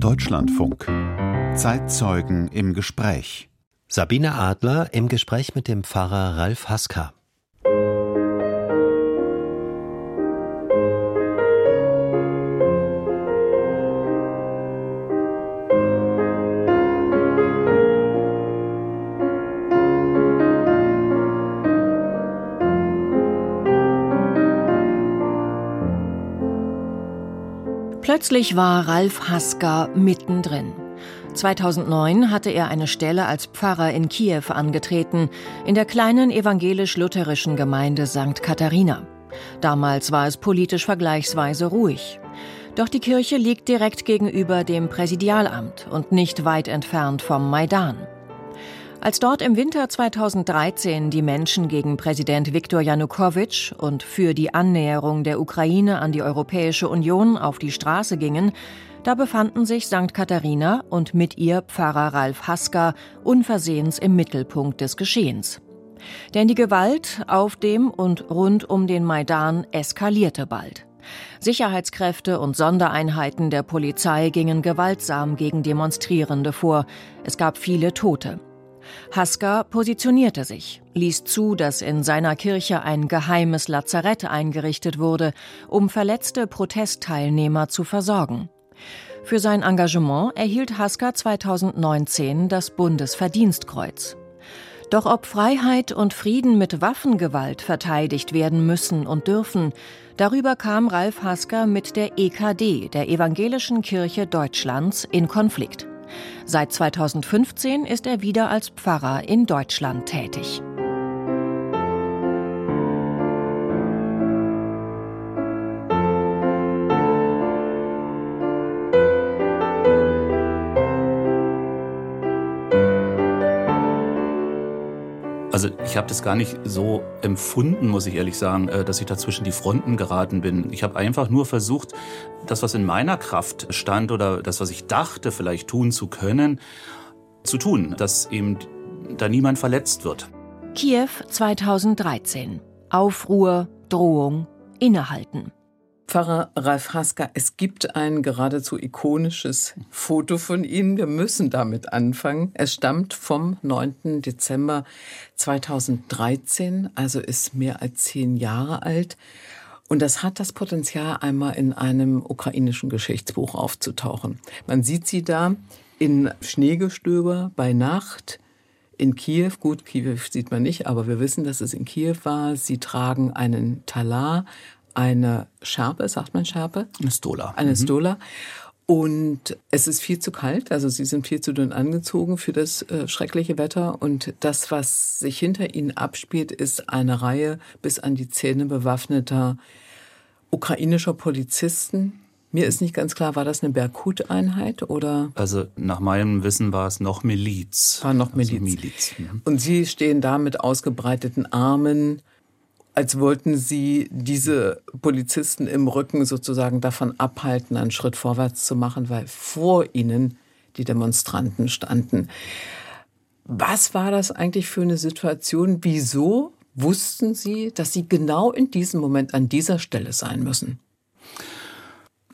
Deutschlandfunk. Zeitzeugen im Gespräch. Sabine Adler im Gespräch mit dem Pfarrer Ralf Haska. Plötzlich war Ralf Haska mittendrin. 2009 hatte er eine Stelle als Pfarrer in Kiew angetreten, in der kleinen evangelisch-lutherischen Gemeinde St. Katharina. Damals war es politisch vergleichsweise ruhig. Doch die Kirche liegt direkt gegenüber dem Präsidialamt und nicht weit entfernt vom Maidan. Als dort im Winter 2013 die Menschen gegen Präsident Viktor Janukowitsch und für die Annäherung der Ukraine an die Europäische Union auf die Straße gingen, da befanden sich St. Katharina und mit ihr Pfarrer Ralf Haska unversehens im Mittelpunkt des Geschehens. Denn die Gewalt auf dem und rund um den Maidan eskalierte bald. Sicherheitskräfte und Sondereinheiten der Polizei gingen gewaltsam gegen Demonstrierende vor. Es gab viele Tote. Haska positionierte sich, ließ zu, dass in seiner Kirche ein geheimes Lazarett eingerichtet wurde, um verletzte Protestteilnehmer zu versorgen. Für sein Engagement erhielt Haska 2019 das Bundesverdienstkreuz. Doch ob Freiheit und Frieden mit Waffengewalt verteidigt werden müssen und dürfen, darüber kam Ralf Haska mit der EKD, der Evangelischen Kirche Deutschlands, in Konflikt. Seit 2015 ist er wieder als Pfarrer in Deutschland tätig. Also ich habe das gar nicht so empfunden, muss ich ehrlich sagen, äh, dass ich da zwischen die Fronten geraten bin. Ich habe einfach nur versucht, das, was in meiner Kraft stand oder das, was ich dachte, vielleicht tun zu können, zu tun, dass eben da niemand verletzt wird. Kiew 2013. Aufruhr, Drohung, Innehalten. Pfarrer Ralf Haska, es gibt ein geradezu ikonisches Foto von Ihnen. Wir müssen damit anfangen. Es stammt vom 9. Dezember 2013, also ist mehr als zehn Jahre alt. Und das hat das Potenzial, einmal in einem ukrainischen Geschichtsbuch aufzutauchen. Man sieht sie da in Schneegestöber bei Nacht in Kiew. Gut, Kiew sieht man nicht, aber wir wissen, dass es in Kiew war. Sie tragen einen Talar, eine Schärpe, sagt man Schärpe? Eine Stola. Eine mhm. Stola. Und es ist viel zu kalt, also sie sind viel zu dünn angezogen für das äh, schreckliche Wetter. Und das, was sich hinter ihnen abspielt, ist eine Reihe bis an die Zähne bewaffneter ukrainischer Polizisten. Mir ist nicht ganz klar, war das eine Berkut-Einheit oder? Also nach meinem Wissen war es noch Miliz. War noch Miliz. Also Miliz. Mhm. Und Sie stehen da mit ausgebreiteten Armen, als wollten sie diese Polizisten im Rücken sozusagen davon abhalten, einen Schritt vorwärts zu machen, weil vor ihnen die Demonstranten standen. Was war das eigentlich für eine Situation? Wieso wussten Sie, dass Sie genau in diesem Moment an dieser Stelle sein müssen?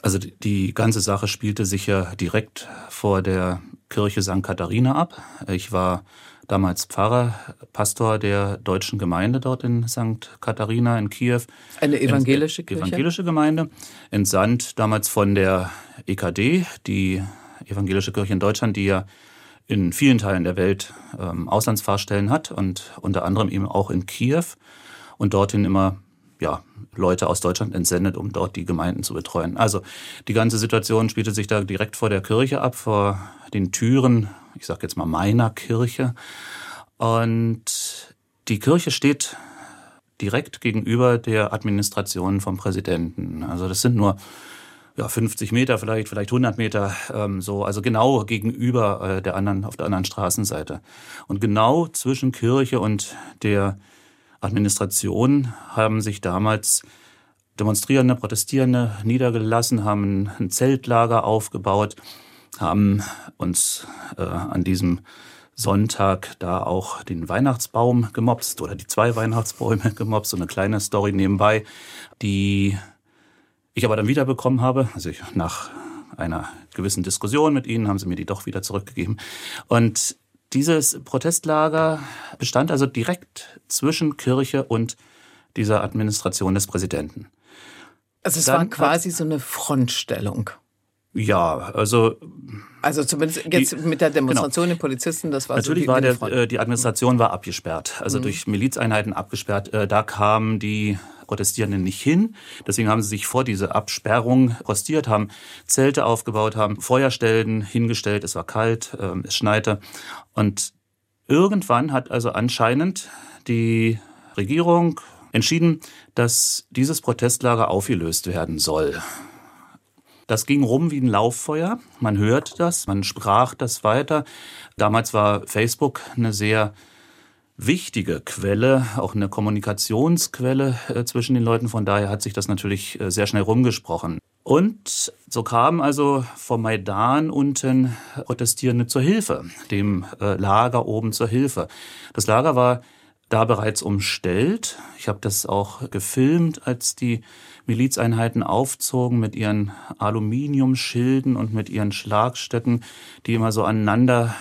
Also die ganze Sache spielte sich ja direkt vor der Kirche St. Katharina ab. Ich war damals Pfarrer, Pastor der deutschen Gemeinde dort in St. Katharina in Kiew. Eine evangelische Kirche? Evangelische Gemeinde, entsandt damals von der EKD, die evangelische Kirche in Deutschland, die ja in vielen Teilen der Welt ähm, Auslandsfahrstellen hat und unter anderem eben auch in Kiew und dorthin immer ja, Leute aus Deutschland entsendet, um dort die Gemeinden zu betreuen. Also die ganze Situation spielte sich da direkt vor der Kirche ab, vor den Türen, ich sage jetzt mal meiner Kirche. Und die Kirche steht direkt gegenüber der Administration vom Präsidenten. Also das sind nur ja, 50 Meter vielleicht, vielleicht 100 Meter, ähm, so, also genau gegenüber äh, der anderen, auf der anderen Straßenseite. Und genau zwischen Kirche und der Administration haben sich damals Demonstrierende, Protestierende niedergelassen, haben ein Zeltlager aufgebaut, haben uns äh, an diesem Sonntag da auch den Weihnachtsbaum gemobst oder die zwei Weihnachtsbäume gemobst, so eine kleine Story nebenbei, die ich aber dann wiederbekommen habe, also ich nach einer gewissen Diskussion mit ihnen haben sie mir die doch wieder zurückgegeben. Und dieses Protestlager bestand also direkt zwischen Kirche und dieser Administration des Präsidenten. Also es Dann war quasi so eine Frontstellung. Ja, also. Also zumindest jetzt die, mit der Demonstration genau. den Polizisten, das war Natürlich so war der, äh, die Administration war abgesperrt, also mhm. durch Milizeinheiten abgesperrt. Äh, da kamen die Protestierenden nicht hin. Deswegen haben sie sich vor diese Absperrung postiert, haben Zelte aufgebaut, haben Feuerstellen hingestellt. Es war kalt, äh, es schneite. Und irgendwann hat also anscheinend die Regierung entschieden, dass dieses Protestlager aufgelöst werden soll. Das ging rum wie ein Lauffeuer. Man hört das, man sprach das weiter. Damals war Facebook eine sehr wichtige Quelle, auch eine Kommunikationsquelle äh, zwischen den Leuten. Von daher hat sich das natürlich äh, sehr schnell rumgesprochen. Und so kamen also vom Maidan unten Protestierende zur Hilfe, dem äh, Lager oben zur Hilfe. Das Lager war da bereits umstellt. Ich habe das auch gefilmt, als die Milizeinheiten aufzogen mit ihren Aluminiumschilden und mit ihren Schlagstöcken, die immer so aneinander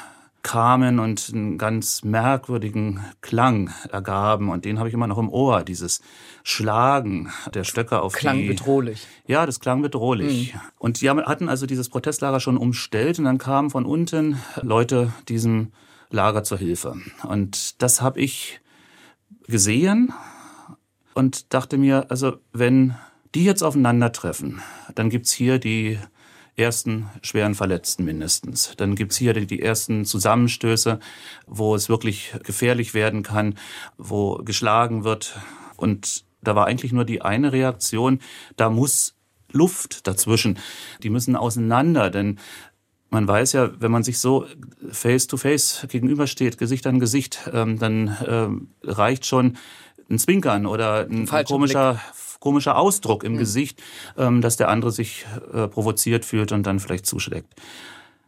kamen und einen ganz merkwürdigen Klang ergaben. Und den habe ich immer noch im Ohr, dieses Schlagen der Stöcke auf klang die... Klang bedrohlich. Ja, das klang bedrohlich. Mhm. Und die hatten also dieses Protestlager schon umstellt und dann kamen von unten Leute diesem Lager zur Hilfe. Und das habe ich gesehen und dachte mir, also wenn die jetzt aufeinandertreffen, dann gibt's hier die ersten schweren Verletzten mindestens. Dann gibt's hier die, ersten Zusammenstöße, wo es wirklich gefährlich werden kann, wo geschlagen wird. Und da war eigentlich nur die eine Reaktion, da muss Luft dazwischen. Die müssen auseinander, denn man weiß ja, wenn man sich so face to face gegenübersteht, Gesicht an Gesicht, ähm, dann ähm, reicht schon ein Zwinkern oder ein, ein komischer, komischer Ausdruck im mhm. Gesicht, ähm, dass der andere sich äh, provoziert fühlt und dann vielleicht zuschlägt.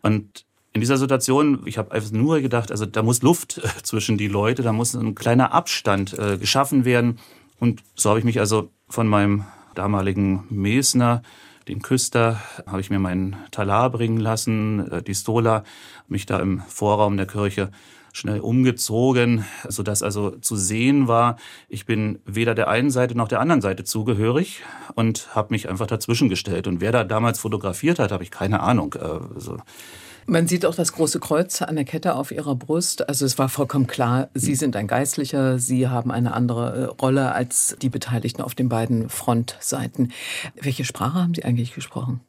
Und in dieser Situation, ich habe einfach nur gedacht, also da muss Luft äh, zwischen die Leute, da muss ein kleiner Abstand äh, geschaffen werden. Und so habe ich mich also von meinem damaligen Mesner den Küster, habe ich mir meinen Talar bringen lassen, äh, die Stola, mich da im Vorraum der Kirche schnell umgezogen, sodass also zu sehen war, ich bin weder der einen Seite noch der anderen Seite zugehörig und habe mich einfach dazwischen gestellt. Und wer da damals fotografiert hat, habe ich keine Ahnung. Also man sieht auch das große Kreuz an der Kette auf ihrer Brust. Also es war vollkommen klar, Sie hm. sind ein Geistlicher, Sie haben eine andere äh, Rolle als die Beteiligten auf den beiden Frontseiten. Welche Sprache haben Sie eigentlich gesprochen?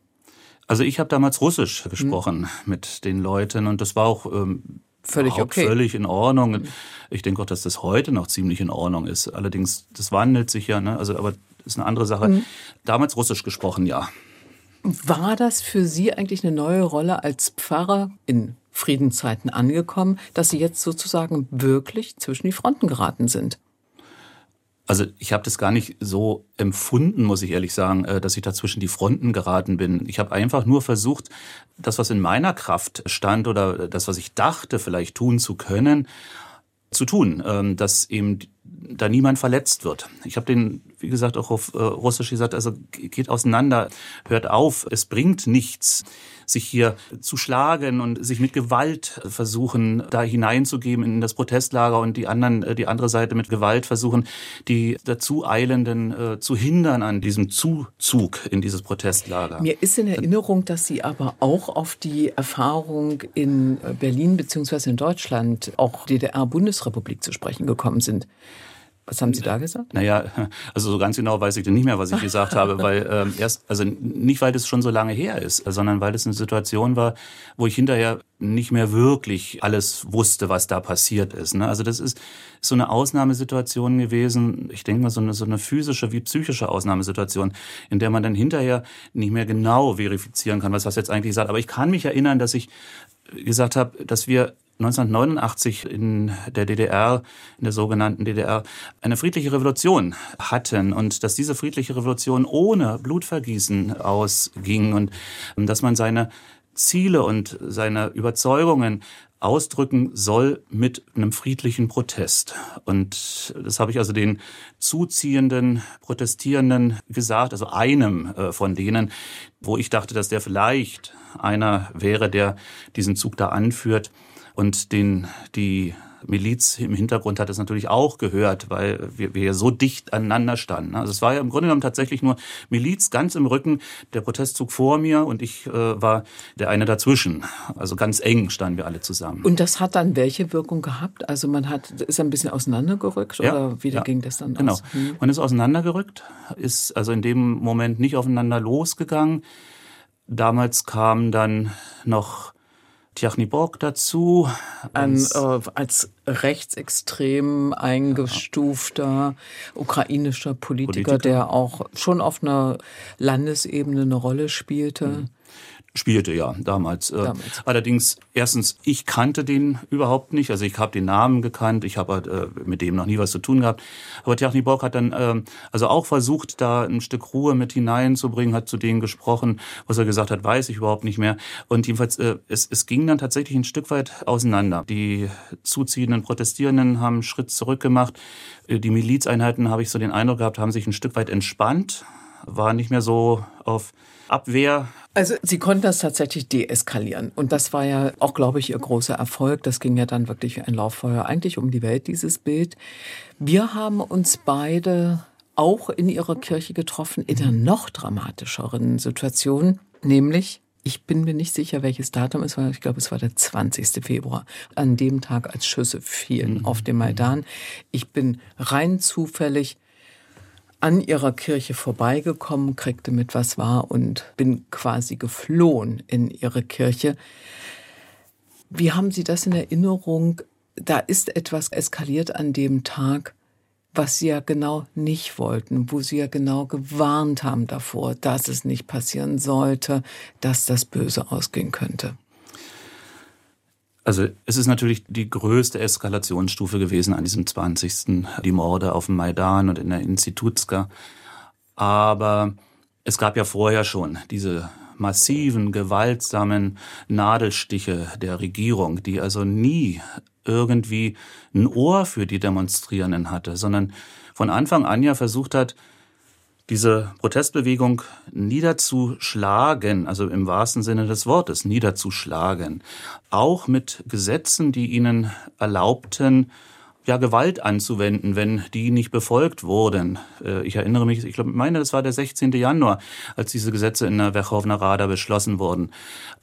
Also ich habe damals Russisch gesprochen hm. mit den Leuten und das war auch ähm, völlig okay. Völlig in Ordnung. Ich denke auch, dass das heute noch ziemlich in Ordnung ist. Allerdings, das wandelt sich ja, ne? Also, aber das ist eine andere Sache. Mhm. Damals Russisch gesprochen, ja. War das für Sie eigentlich eine neue Rolle als Pfarrer in Friedenszeiten angekommen, dass Sie jetzt sozusagen wirklich zwischen die Fronten geraten sind? Also ich habe das gar nicht so empfunden, muss ich ehrlich sagen, äh, dass ich da zwischen die Fronten geraten bin. Ich habe einfach nur versucht, das, was in meiner Kraft stand oder das, was ich dachte, vielleicht tun zu können, zu tun, ähm, dass eben da niemand verletzt wird. Ich habe den, wie gesagt, auch auf äh, Russisch gesagt, also geht auseinander, hört auf, es bringt nichts, sich hier zu schlagen und sich mit Gewalt versuchen, da hineinzugeben in das Protestlager und die anderen, äh, die andere Seite mit Gewalt versuchen, die dazu Eilenden äh, zu hindern an diesem Zuzug in dieses Protestlager. Mir ist in Erinnerung, dass Sie aber auch auf die Erfahrung in äh, Berlin beziehungsweise in Deutschland, auch DDR-Bundesrepublik zu sprechen gekommen sind. Was haben Sie da gesagt? Naja, also so ganz genau weiß ich denn nicht mehr, was ich gesagt habe, weil ähm, erst, also nicht, weil das schon so lange her ist, sondern weil das eine Situation war, wo ich hinterher nicht mehr wirklich alles wusste, was da passiert ist. Ne? Also das ist so eine Ausnahmesituation gewesen, ich denke mal so eine, so eine physische wie psychische Ausnahmesituation, in der man dann hinterher nicht mehr genau verifizieren kann, was das jetzt eigentlich sagt. Aber ich kann mich erinnern, dass ich gesagt habe, dass wir 1989 in der DDR, in der sogenannten DDR, eine friedliche Revolution hatten und dass diese friedliche Revolution ohne Blutvergießen ausging und dass man seine Ziele und seine Überzeugungen ausdrücken soll mit einem friedlichen Protest. Und das habe ich also den zuziehenden Protestierenden gesagt, also einem äh, von denen, wo ich dachte, dass der vielleicht einer wäre, der diesen Zug da anführt und den die Miliz im Hintergrund hat es natürlich auch gehört, weil wir, wir so dicht aneinander standen. Also es war ja im Grunde genommen tatsächlich nur Miliz ganz im Rücken, der Protestzug vor mir und ich äh, war der eine dazwischen. Also ganz eng standen wir alle zusammen. Und das hat dann welche Wirkung gehabt? Also man hat ist ein bisschen auseinandergerückt ja, oder wie ja, ging das dann genau. aus? Genau, man ist auseinandergerückt, ist also in dem Moment nicht aufeinander losgegangen. Damals kam dann noch Tjachniborg dazu. Ein, äh, als rechtsextrem eingestufter ukrainischer Politiker, Politiker, der auch schon auf einer Landesebene eine Rolle spielte. Mhm spielte ja damals. Äh, damals. Allerdings, erstens, ich kannte den überhaupt nicht. Also ich habe den Namen gekannt, ich habe äh, mit dem noch nie was zu tun gehabt. Aber Tjachny Borg hat dann äh, also auch versucht, da ein Stück Ruhe mit hineinzubringen, hat zu denen gesprochen. Was er gesagt hat, weiß ich überhaupt nicht mehr. Und jedenfalls, äh, es, es ging dann tatsächlich ein Stück weit auseinander. Die zuziehenden Protestierenden haben einen Schritt zurück gemacht. Äh, die Milizeinheiten, habe ich so den Eindruck gehabt, haben sich ein Stück weit entspannt, war nicht mehr so auf Abwehr. Also Sie konnten das tatsächlich deeskalieren. Und das war ja auch, glaube ich, Ihr großer Erfolg. Das ging ja dann wirklich wie ein Lauffeuer eigentlich um die Welt, dieses Bild. Wir haben uns beide auch in Ihrer Kirche getroffen, in einer noch dramatischeren Situation, nämlich ich bin mir nicht sicher, welches Datum es war. Ich glaube, es war der 20. Februar. An dem Tag, als Schüsse fielen mhm. auf dem Maidan. Ich bin rein zufällig an ihrer Kirche vorbeigekommen, kriegte mit, was war und bin quasi geflohen in ihre Kirche. Wie haben Sie das in Erinnerung? Da ist etwas eskaliert an dem Tag, was Sie ja genau nicht wollten, wo Sie ja genau gewarnt haben davor, dass es nicht passieren sollte, dass das böse ausgehen könnte. Also es ist natürlich die größte Eskalationsstufe gewesen an diesem 20. Die Morde auf dem Maidan und in der Institutska. Aber es gab ja vorher schon diese massiven, gewaltsamen Nadelstiche der Regierung, die also nie irgendwie ein Ohr für die Demonstrierenden hatte, sondern von Anfang an ja versucht hat, diese Protestbewegung niederzuschlagen, also im wahrsten Sinne des Wortes niederzuschlagen, auch mit Gesetzen, die ihnen erlaubten, ja, Gewalt anzuwenden, wenn die nicht befolgt wurden. Äh, ich erinnere mich, ich glaube, meine, das war der 16. Januar, als diese Gesetze in der Werchowner Rada beschlossen wurden,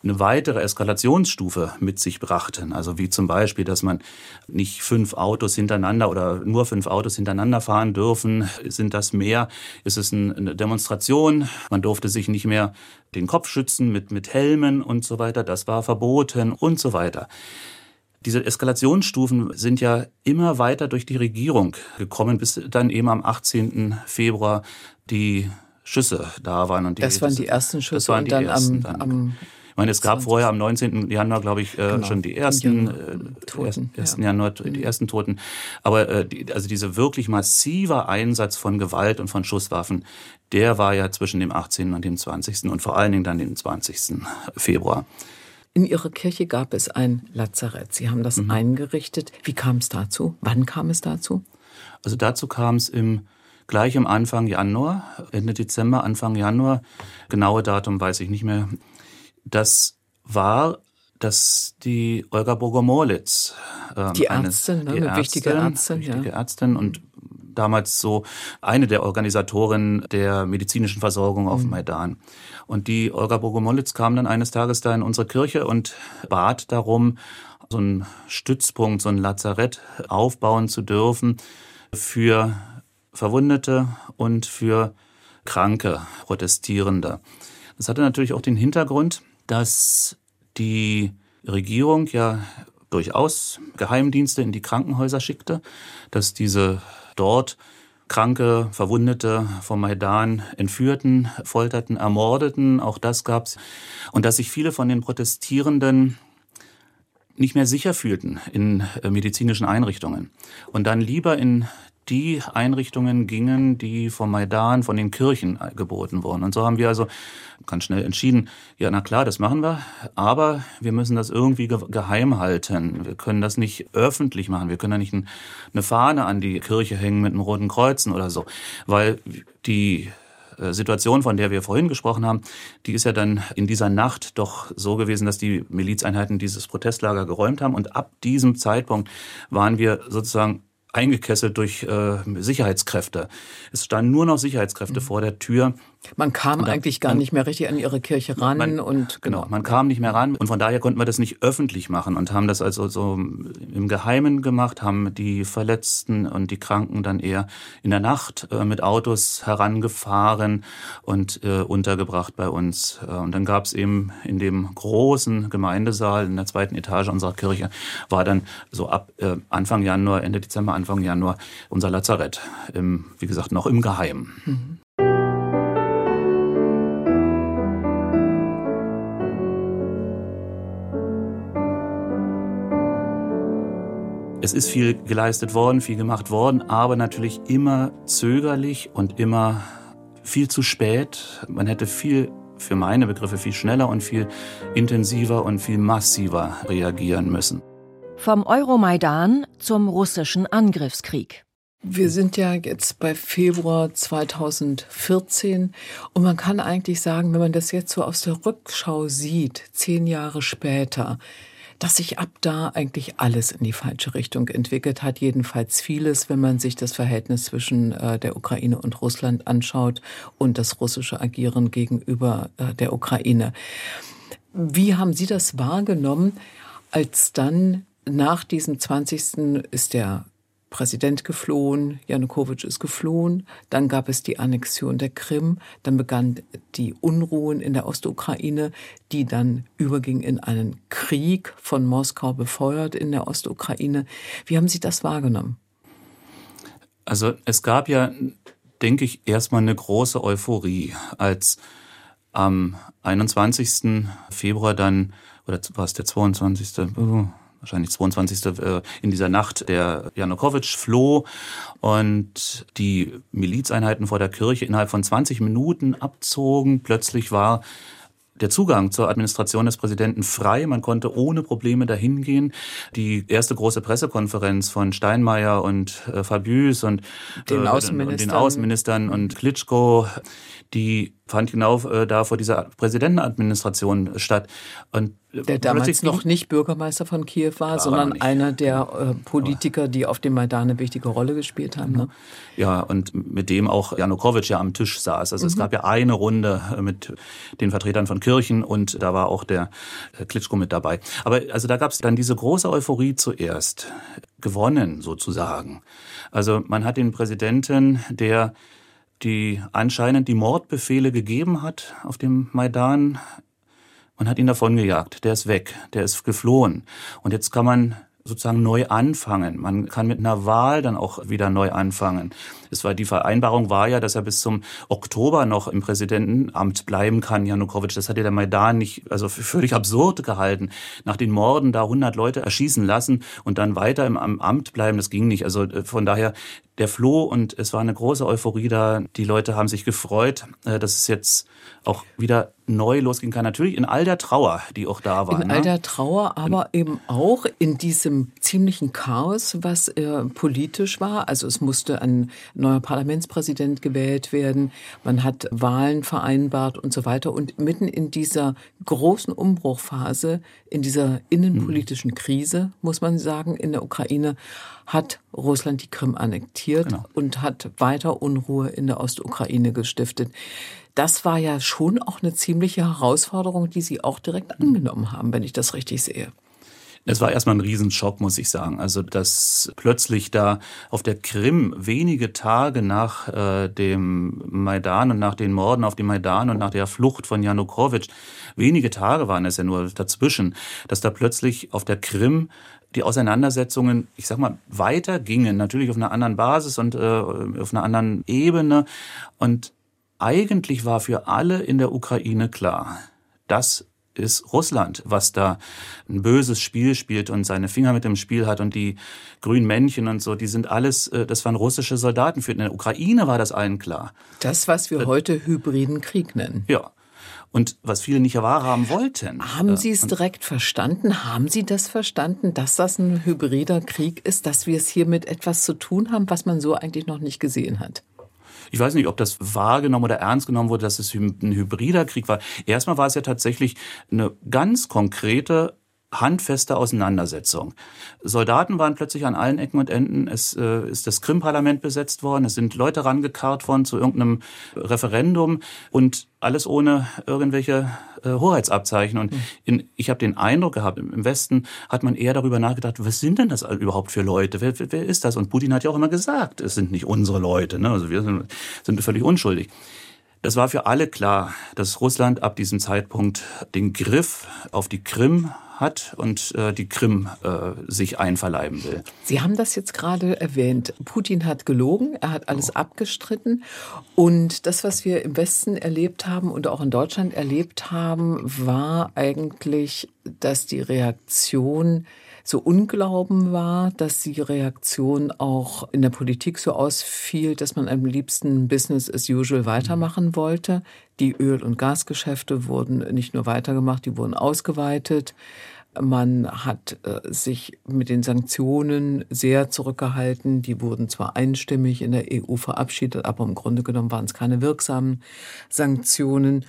eine weitere Eskalationsstufe mit sich brachten. Also wie zum Beispiel, dass man nicht fünf Autos hintereinander oder nur fünf Autos hintereinander fahren dürfen. Sind das mehr? Ist es eine Demonstration? Man durfte sich nicht mehr den Kopf schützen mit, mit Helmen und so weiter. Das war verboten und so weiter. Diese Eskalationsstufen sind ja immer weiter durch die Regierung gekommen, bis dann eben am 18. Februar die Schüsse da waren. Und die, das waren die ersten Schüsse die dann ersten, am, am ich meine, es gab vorher am 19. Januar, glaube ich, äh, genau. schon die ersten äh, Toten, ersten ja. Januar die mhm. ersten Toten. Aber äh, die, also dieser wirklich massiver Einsatz von Gewalt und von Schusswaffen, der war ja zwischen dem 18. und dem 20. und vor allen Dingen dann dem 20. Februar. In Ihrer Kirche gab es ein Lazarett. Sie haben das mhm. eingerichtet. Wie kam es dazu? Wann kam es dazu? Also dazu kam es im gleich am Anfang Januar, Ende Dezember, Anfang Januar. Genaue Datum weiß ich nicht mehr. Das war, dass die Olga Bogomolitz, ähm, die Ärztin, eine, ne, die eine wichtige Ärztin, wichtige ja. Ärztin und damals so eine der Organisatorinnen der medizinischen Versorgung auf mhm. Maidan. Und die Olga Bogomolitz kam dann eines Tages da in unsere Kirche und bat darum, so einen Stützpunkt, so ein Lazarett aufbauen zu dürfen für Verwundete und für kranke Protestierende. Das hatte natürlich auch den Hintergrund, dass die Regierung ja durchaus Geheimdienste in die Krankenhäuser schickte, dass diese dort Kranke, Verwundete vom Maidan entführten, folterten, ermordeten, auch das gab's. Und dass sich viele von den Protestierenden nicht mehr sicher fühlten in äh, medizinischen Einrichtungen und dann lieber in die Einrichtungen gingen, die vom Maidan, von den Kirchen geboten wurden. Und so haben wir also ganz schnell entschieden, ja, na klar, das machen wir, aber wir müssen das irgendwie geheim halten. Wir können das nicht öffentlich machen. Wir können da nicht eine Fahne an die Kirche hängen mit einem roten Kreuzen oder so, weil die äh, Situation, von der wir vorhin gesprochen haben, die ist ja dann in dieser Nacht doch so gewesen, dass die Milizeinheiten dieses Protestlager geräumt haben. Und ab diesem Zeitpunkt waren wir sozusagen eingekesselt durch äh, Sicherheitskräfte. Es standen nur noch Sicherheitskräfte mhm. vor der Tür. Man kam da, eigentlich gar man, nicht mehr richtig an ihre Kirche ran man, und genau. genau, man kam nicht mehr ran und von daher konnten wir das nicht öffentlich machen und haben das also so im Geheimen gemacht, haben die Verletzten und die Kranken dann eher in der Nacht äh, mit Autos herangefahren und äh, untergebracht bei uns. Äh, und dann gab es eben in dem großen Gemeindesaal in der zweiten Etage unserer Kirche war dann so ab äh, Anfang Januar, Ende Dezember, Anfang Januar unser Lazarett, im, wie gesagt, noch im Geheimen. Mhm. Es ist viel geleistet worden, viel gemacht worden, aber natürlich immer zögerlich und immer viel zu spät. Man hätte viel, für meine Begriffe, viel schneller und viel intensiver und viel massiver reagieren müssen. Vom Euromaidan zum russischen Angriffskrieg. Wir sind ja jetzt bei Februar 2014 und man kann eigentlich sagen, wenn man das jetzt so aus der Rückschau sieht, zehn Jahre später, dass sich ab da eigentlich alles in die falsche Richtung entwickelt hat. Jedenfalls vieles, wenn man sich das Verhältnis zwischen äh, der Ukraine und Russland anschaut und das russische Agieren gegenüber äh, der Ukraine. Wie haben Sie das wahrgenommen, als dann nach diesem 20. ist der Präsident geflohen, Janukowitsch ist geflohen, dann gab es die Annexion der Krim, dann begannen die Unruhen in der Ostukraine, die dann überging in einen Krieg von Moskau befeuert in der Ostukraine. Wie haben Sie das wahrgenommen? Also es gab ja, denke ich, erstmal eine große Euphorie, als am 21. Februar dann, oder war es der 22 wahrscheinlich 22. Äh, in dieser Nacht der Janukowitsch floh und die Milizeinheiten vor der Kirche innerhalb von 20 Minuten abzogen. Plötzlich war der Zugang zur Administration des Präsidenten frei. Man konnte ohne Probleme dahin gehen. Die erste große Pressekonferenz von Steinmeier und äh, Fabius und den, äh, Außenministern. Und den Außenministern und Klitschko, die fand genau äh, da vor dieser Präsidentenadministration statt. Und der damals noch nicht Bürgermeister von Kiew war, sondern einer der äh, Politiker, die auf dem Maidan eine wichtige Rolle gespielt haben. Ne? Ja, und mit dem auch Janukowitsch ja am Tisch saß. Also mhm. es gab ja eine Runde äh, mit den Vertretern von Kirchen und da war auch der äh, Klitschko mit dabei. Aber also da gab es dann diese große Euphorie zuerst, gewonnen sozusagen. Also man hat den Präsidenten, der die anscheinend die Mordbefehle gegeben hat auf dem Maidan. Man hat ihn davongejagt. Der ist weg. Der ist geflohen. Und jetzt kann man sozusagen neu anfangen. Man kann mit einer Wahl dann auch wieder neu anfangen. Es war die Vereinbarung war ja, dass er bis zum Oktober noch im Präsidentenamt bleiben kann, Janukowitsch. Das hat ja der Maidan nicht, also völlig absurd gehalten. Nach den Morden da 100 Leute erschießen lassen und dann weiter im Amt bleiben, das ging nicht. Also äh, von daher der floh und es war eine große Euphorie da. Die Leute haben sich gefreut, äh, dass es jetzt auch wieder neu losgehen kann. Natürlich in all der Trauer, die auch da war. In ne? all der Trauer, aber in, eben auch in diesem ziemlichen Chaos, was äh, politisch war. Also es musste ein neuer Parlamentspräsident gewählt werden. Man hat Wahlen vereinbart und so weiter. Und mitten in dieser großen Umbruchphase, in dieser innenpolitischen mhm. Krise, muss man sagen, in der Ukraine, hat Russland die Krim annektiert genau. und hat weiter Unruhe in der Ostukraine gestiftet. Das war ja schon auch eine ziemliche Herausforderung, die Sie auch direkt angenommen haben, wenn ich das richtig sehe. Es war erstmal ein Riesenschock, muss ich sagen. Also, dass plötzlich da auf der Krim wenige Tage nach äh, dem Maidan und nach den Morden auf dem Maidan und nach der Flucht von Janukowitsch, wenige Tage waren es ja nur dazwischen, dass da plötzlich auf der Krim die Auseinandersetzungen, ich sag mal, weitergingen, natürlich auf einer anderen Basis und äh, auf einer anderen Ebene. Und eigentlich war für alle in der Ukraine klar, dass ist Russland, was da ein böses Spiel spielt und seine Finger mit dem Spiel hat und die grünen Männchen und so, die sind alles, äh, das waren russische Soldaten. Für in der Ukraine war das allen klar. Das, was wir heute hybriden Krieg nennen. Ja. Und was viele nicht wahrhaben wollten. Haben Sie es direkt verstanden? Haben Sie das verstanden, dass das ein hybrider Krieg ist, dass wir es hier mit etwas zu tun haben, was man so eigentlich noch nicht gesehen hat? Ich weiß nicht, ob das wahrgenommen oder ernst genommen wurde, dass es ein hybrider Krieg war. Erstmal war es ja tatsächlich eine ganz konkrete handfeste Auseinandersetzung. Soldaten waren plötzlich an allen Ecken und Enden. Es äh, ist das Krim-Parlament besetzt worden. Es sind Leute rangekarrt worden zu irgendeinem Referendum und alles ohne irgendwelche äh, Hoheitsabzeichen. Und in, ich habe den Eindruck gehabt, im Westen hat man eher darüber nachgedacht, was sind denn das überhaupt für Leute? Wer, wer, wer ist das? Und Putin hat ja auch immer gesagt, es sind nicht unsere Leute. Ne? Also wir sind, sind völlig unschuldig. Das war für alle klar, dass Russland ab diesem Zeitpunkt den Griff auf die Krim hat und äh, die Krim äh, sich einverleiben will. Sie haben das jetzt gerade erwähnt. Putin hat gelogen, er hat alles oh. abgestritten. Und das, was wir im Westen erlebt haben und auch in Deutschland erlebt haben, war eigentlich, dass die Reaktion so Unglauben war, dass die Reaktion auch in der Politik so ausfiel, dass man am liebsten Business as usual weitermachen wollte. Die Öl- und Gasgeschäfte wurden nicht nur weitergemacht, die wurden ausgeweitet. Man hat äh, sich mit den Sanktionen sehr zurückgehalten. Die wurden zwar einstimmig in der EU verabschiedet, aber im Grunde genommen waren es keine wirksamen Sanktionen.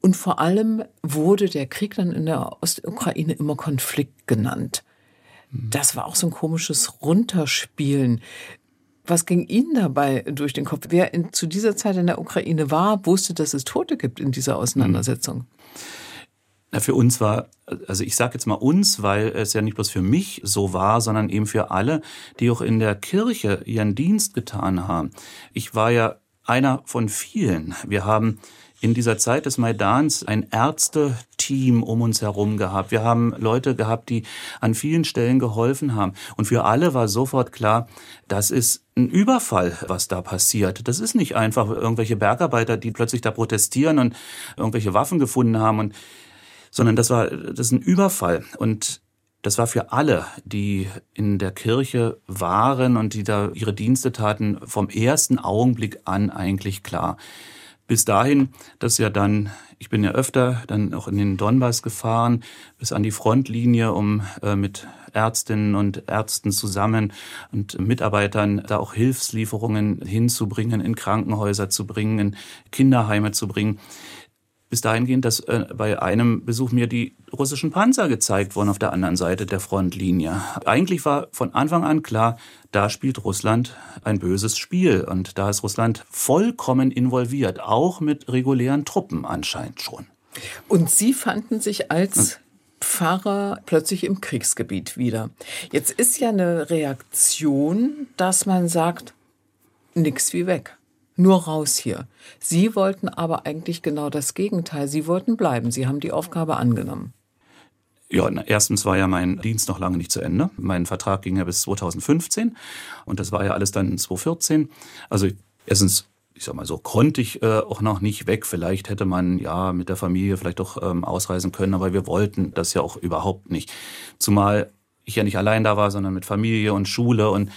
Und vor allem wurde der Krieg dann in der Ostukraine immer Konflikt genannt. Das war auch so ein komisches Runterspielen. Was ging Ihnen dabei durch den Kopf? Wer in, zu dieser Zeit in der Ukraine war, wusste, dass es Tote gibt in dieser Auseinandersetzung. Na, für uns war, also ich sage jetzt mal uns, weil es ja nicht bloß für mich so war, sondern eben für alle, die auch in der Kirche ihren Dienst getan haben. Ich war ja einer von vielen. Wir haben in dieser Zeit des Maidans ein Ärzteteam um uns herum gehabt. Wir haben Leute gehabt, die an vielen Stellen geholfen haben. Und für alle war sofort klar, das ist ein Überfall, was da passiert. Das ist nicht einfach irgendwelche Bergarbeiter, die plötzlich da protestieren und irgendwelche Waffen gefunden haben und sondern das war das ist ein Überfall und das war für alle, die in der Kirche waren und die da ihre Dienste taten, vom ersten Augenblick an eigentlich klar bis dahin, dass ja dann, ich bin ja öfter dann auch in den Donbass gefahren, bis an die Frontlinie, um äh, mit Ärztinnen und Ärzten zusammen und Mitarbeitern da auch Hilfslieferungen hinzubringen, in Krankenhäuser zu bringen, in Kinderheime zu bringen bis dahingehend, dass äh, bei einem Besuch mir die russischen Panzer gezeigt wurden auf der anderen Seite der Frontlinie. Eigentlich war von Anfang an klar, da spielt Russland ein böses Spiel und da ist Russland vollkommen involviert, auch mit regulären Truppen anscheinend schon. Und Sie fanden sich als Pfarrer plötzlich im Kriegsgebiet wieder. Jetzt ist ja eine Reaktion, dass man sagt, nix wie weg nur raus hier. Sie wollten aber eigentlich genau das Gegenteil. Sie wollten bleiben. Sie haben die Aufgabe angenommen. Ja, erstens war ja mein Dienst noch lange nicht zu Ende. Mein Vertrag ging ja bis 2015 und das war ja alles dann 2014. Also erstens, ich sag mal so, konnte ich äh, auch noch nicht weg. Vielleicht hätte man ja mit der Familie vielleicht doch ähm, ausreisen können, aber wir wollten das ja auch überhaupt nicht. Zumal ich ja nicht allein da war, sondern mit Familie und Schule und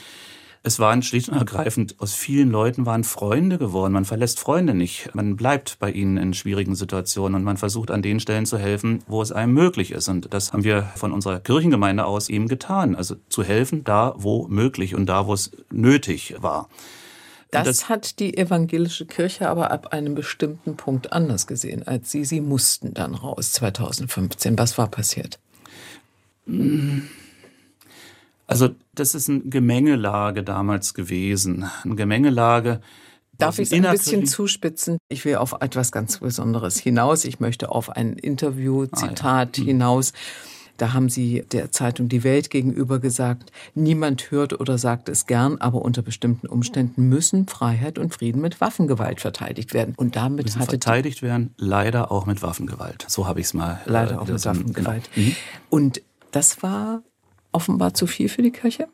es waren schlicht und ergreifend, aus vielen Leuten waren Freunde geworden. Man verlässt Freunde nicht. Man bleibt bei ihnen in schwierigen Situationen und man versucht an den Stellen zu helfen, wo es einem möglich ist. Und das haben wir von unserer Kirchengemeinde aus eben getan. Also zu helfen da, wo möglich und da, wo es nötig war. Das, das, hat die evangelische Kirche aber ab einem bestimmten Punkt anders gesehen als Sie. Sie mussten dann raus 2015. Was war passiert? Also das ist eine Gemengelage damals gewesen. Eine Gemengelage. Darf ich es ein bisschen zuspitzen? Ich will auf etwas ganz Besonderes hinaus. Ich möchte auf ein Interview, Zitat ah, ja. Hm. hinaus. Da haben Sie der Zeitung Die Welt gegenüber gesagt, niemand hört oder sagt es gern, aber unter bestimmten Umständen müssen Freiheit und Frieden mit Waffengewalt verteidigt werden. Und damit müssen hatte verteidigt werden, leider auch mit Waffengewalt. So habe ich es mal. Leider äh, auch mit Waffengewalt. Genau. Mhm. Und das war offenbar zu viel für die Kirche?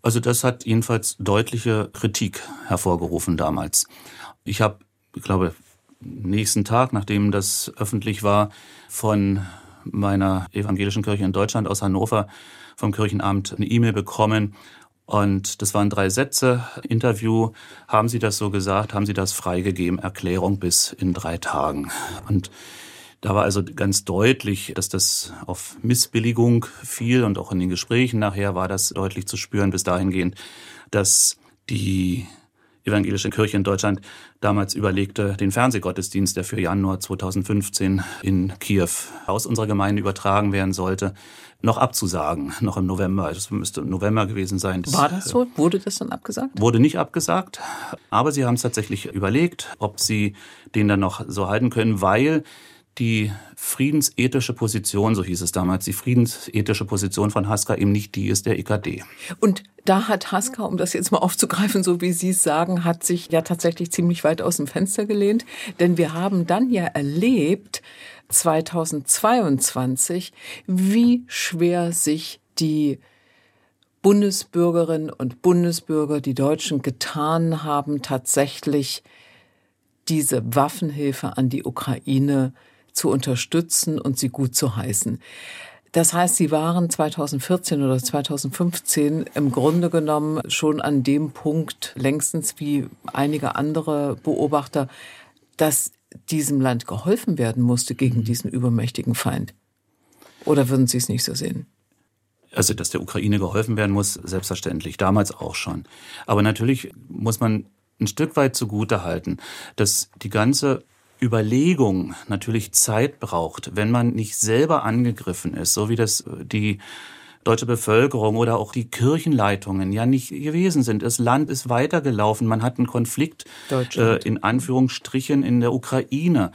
Also das hat jedenfalls deutliche Kritik hervorgerufen damals. Ich habe, ich glaube, nächsten Tag, nachdem das öffentlich war, von meiner evangelischen Kirche in Deutschland aus Hannover vom Kirchenamt eine E-Mail bekommen. Und das waren drei Sätze. Interview. Haben Sie das so gesagt? Haben Sie das freigegeben? Erklärung bis in drei Tagen. Und da war also ganz deutlich, dass das auf Missbilligung fiel und auch in den Gesprächen nachher war das deutlich zu spüren bis dahingehend, dass die evangelische Kirche in Deutschland damals überlegte, den Fernsehgottesdienst, der für Januar 2015 in Kiew aus unserer Gemeinde übertragen werden sollte, noch abzusagen, noch im November. Das müsste im November gewesen sein. Das War das so? Wurde das dann abgesagt? Wurde nicht abgesagt, aber sie haben es tatsächlich überlegt, ob sie den dann noch so halten können, weil die friedensethische Position, so hieß es damals, die friedensethische Position von Haska eben nicht die ist der EKD. Und da hat Haska, um das jetzt mal aufzugreifen, so wie Sie es sagen, hat sich ja tatsächlich ziemlich weit aus dem Fenster gelehnt. Denn wir haben dann ja erlebt, 2022, wie schwer sich die Bundesbürgerinnen und Bundesbürger, die Deutschen, getan haben, tatsächlich diese Waffenhilfe an die Ukraine zu unterstützen und sie gut zu heißen. Das heißt, sie waren 2014 oder 2015 im Grunde genommen schon an dem Punkt längstens wie einige andere Beobachter, dass diesem Land geholfen werden musste gegen diesen übermächtigen Feind. Oder würden Sie es nicht so sehen? Also, dass der Ukraine geholfen werden muss, selbstverständlich, damals auch schon. Aber natürlich muss man ein Stück weit zugute halten, dass die ganze Überlegung natürlich Zeit braucht, wenn man nicht selber angegriffen ist, so wie das äh, die deutsche Bevölkerung oder auch die Kirchenleitungen ja nicht gewesen sind. Das Land ist weitergelaufen. Man hat einen Konflikt äh, in Anführungsstrichen in der Ukraine.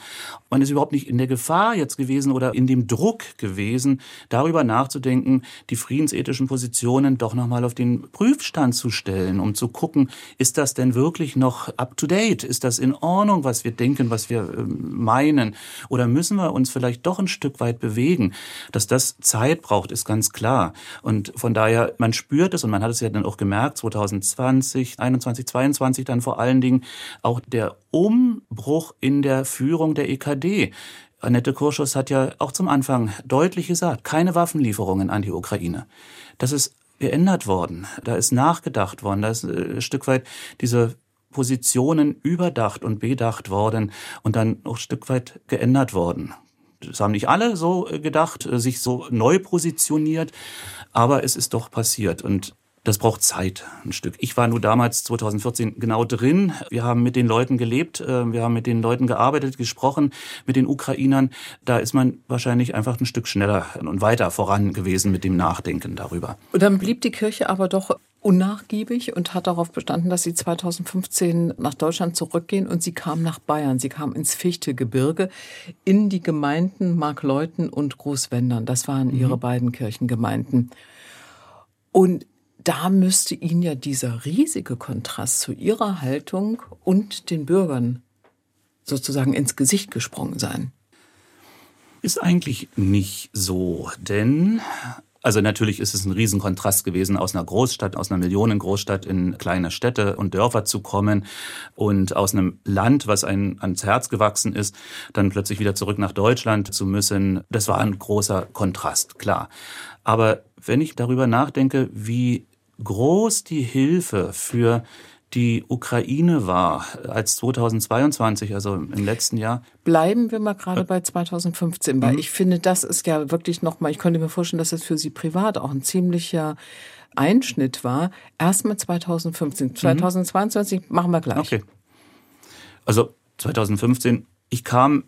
Man ist überhaupt nicht in der Gefahr jetzt gewesen oder in dem Druck gewesen, darüber nachzudenken, die friedensethischen Positionen doch nochmal auf den Prüfstand zu stellen, um zu gucken, ist das denn wirklich noch up to date? Ist das in Ordnung, was wir denken, was wir äh, meinen? Oder müssen wir uns vielleicht doch ein Stück weit bewegen? Dass das Zeit braucht, ist ganz klar. Und von daher, man spürt es und man hat es ja dann auch gemerkt, 2020, 21, 22 dann vor allen Dingen auch der Umbruch in der Führung der EKD. Annette Kurschus hat ja auch zum Anfang deutlich gesagt, keine Waffenlieferungen an die Ukraine. Das ist geändert worden. Da ist nachgedacht worden. Da ist äh, ein Stück weit diese Positionen überdacht und bedacht worden und dann auch ein Stück weit geändert worden das haben nicht alle so äh, gedacht, äh, sich so neu positioniert, aber es ist doch passiert und das braucht Zeit, ein Stück. Ich war nur damals 2014 genau drin. Wir haben mit den Leuten gelebt, äh, wir haben mit den Leuten gearbeitet, gesprochen, mit den Ukrainern. Da ist man wahrscheinlich einfach ein Stück schneller und weiter voran gewesen mit dem Nachdenken darüber. Und dann blieb die Kirche aber doch unnachgiebig und hat darauf bestanden, dass sie 2015 nach Deutschland zurückgehen und sie kam nach Bayern. Sie kam ins Fichtegebirge in die Gemeinden Markleuten und Großwendern. Das waren mhm. ihre beiden Kirchengemeinden. Und da müsste Ihnen ja dieser riesige Kontrast zu Ihrer Haltung und den Bürgern sozusagen ins Gesicht gesprungen sein. Ist eigentlich nicht so, denn also natürlich ist es ein Riesenkontrast gewesen, aus einer Großstadt, aus einer Millionengroßstadt in kleine Städte und Dörfer zu kommen und aus einem Land, was einem ans Herz gewachsen ist, dann plötzlich wieder zurück nach Deutschland zu müssen. Das war ein großer Kontrast, klar. Aber wenn ich darüber nachdenke, wie groß die Hilfe für die Ukraine war als 2022, also im letzten Jahr. Bleiben wir mal gerade bei 2015, weil mhm. ich finde, das ist ja wirklich nochmal, ich könnte mir vorstellen, dass das für Sie privat auch ein ziemlicher Erschnitt war. Erstmal 2015. 2022 mhm. machen wir gleich. Okay. Also 2015, ich kam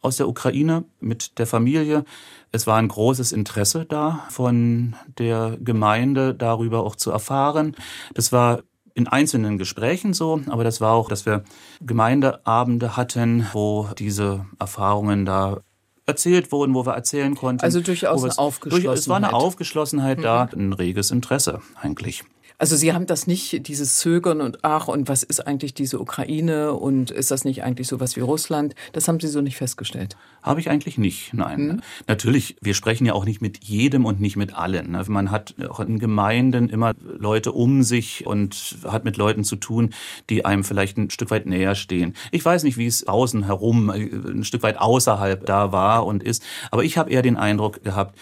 aus der Ukraine mit der Familie. Es war ein großes Interesse da von der Gemeinde darüber auch zu erfahren. Das war in einzelnen Gesprächen so, aber das war auch, dass wir Gemeindeabende hatten, wo diese Erfahrungen da erzählt wurden, wo wir erzählen konnten. Also durchaus eine Aufgeschlossenheit. Durch, es war eine Aufgeschlossenheit mhm. da, ein reges Interesse eigentlich. Also Sie haben das nicht, dieses Zögern und ach, und was ist eigentlich diese Ukraine und ist das nicht eigentlich sowas wie Russland? Das haben Sie so nicht festgestellt. Habe ich eigentlich nicht, nein. Hm. Natürlich, wir sprechen ja auch nicht mit jedem und nicht mit allen. Ne? Man hat auch in Gemeinden immer Leute um sich und hat mit Leuten zu tun, die einem vielleicht ein Stück weit näher stehen. Ich weiß nicht, wie es außen herum, äh, ein Stück weit außerhalb da war und ist, aber ich habe eher den Eindruck gehabt,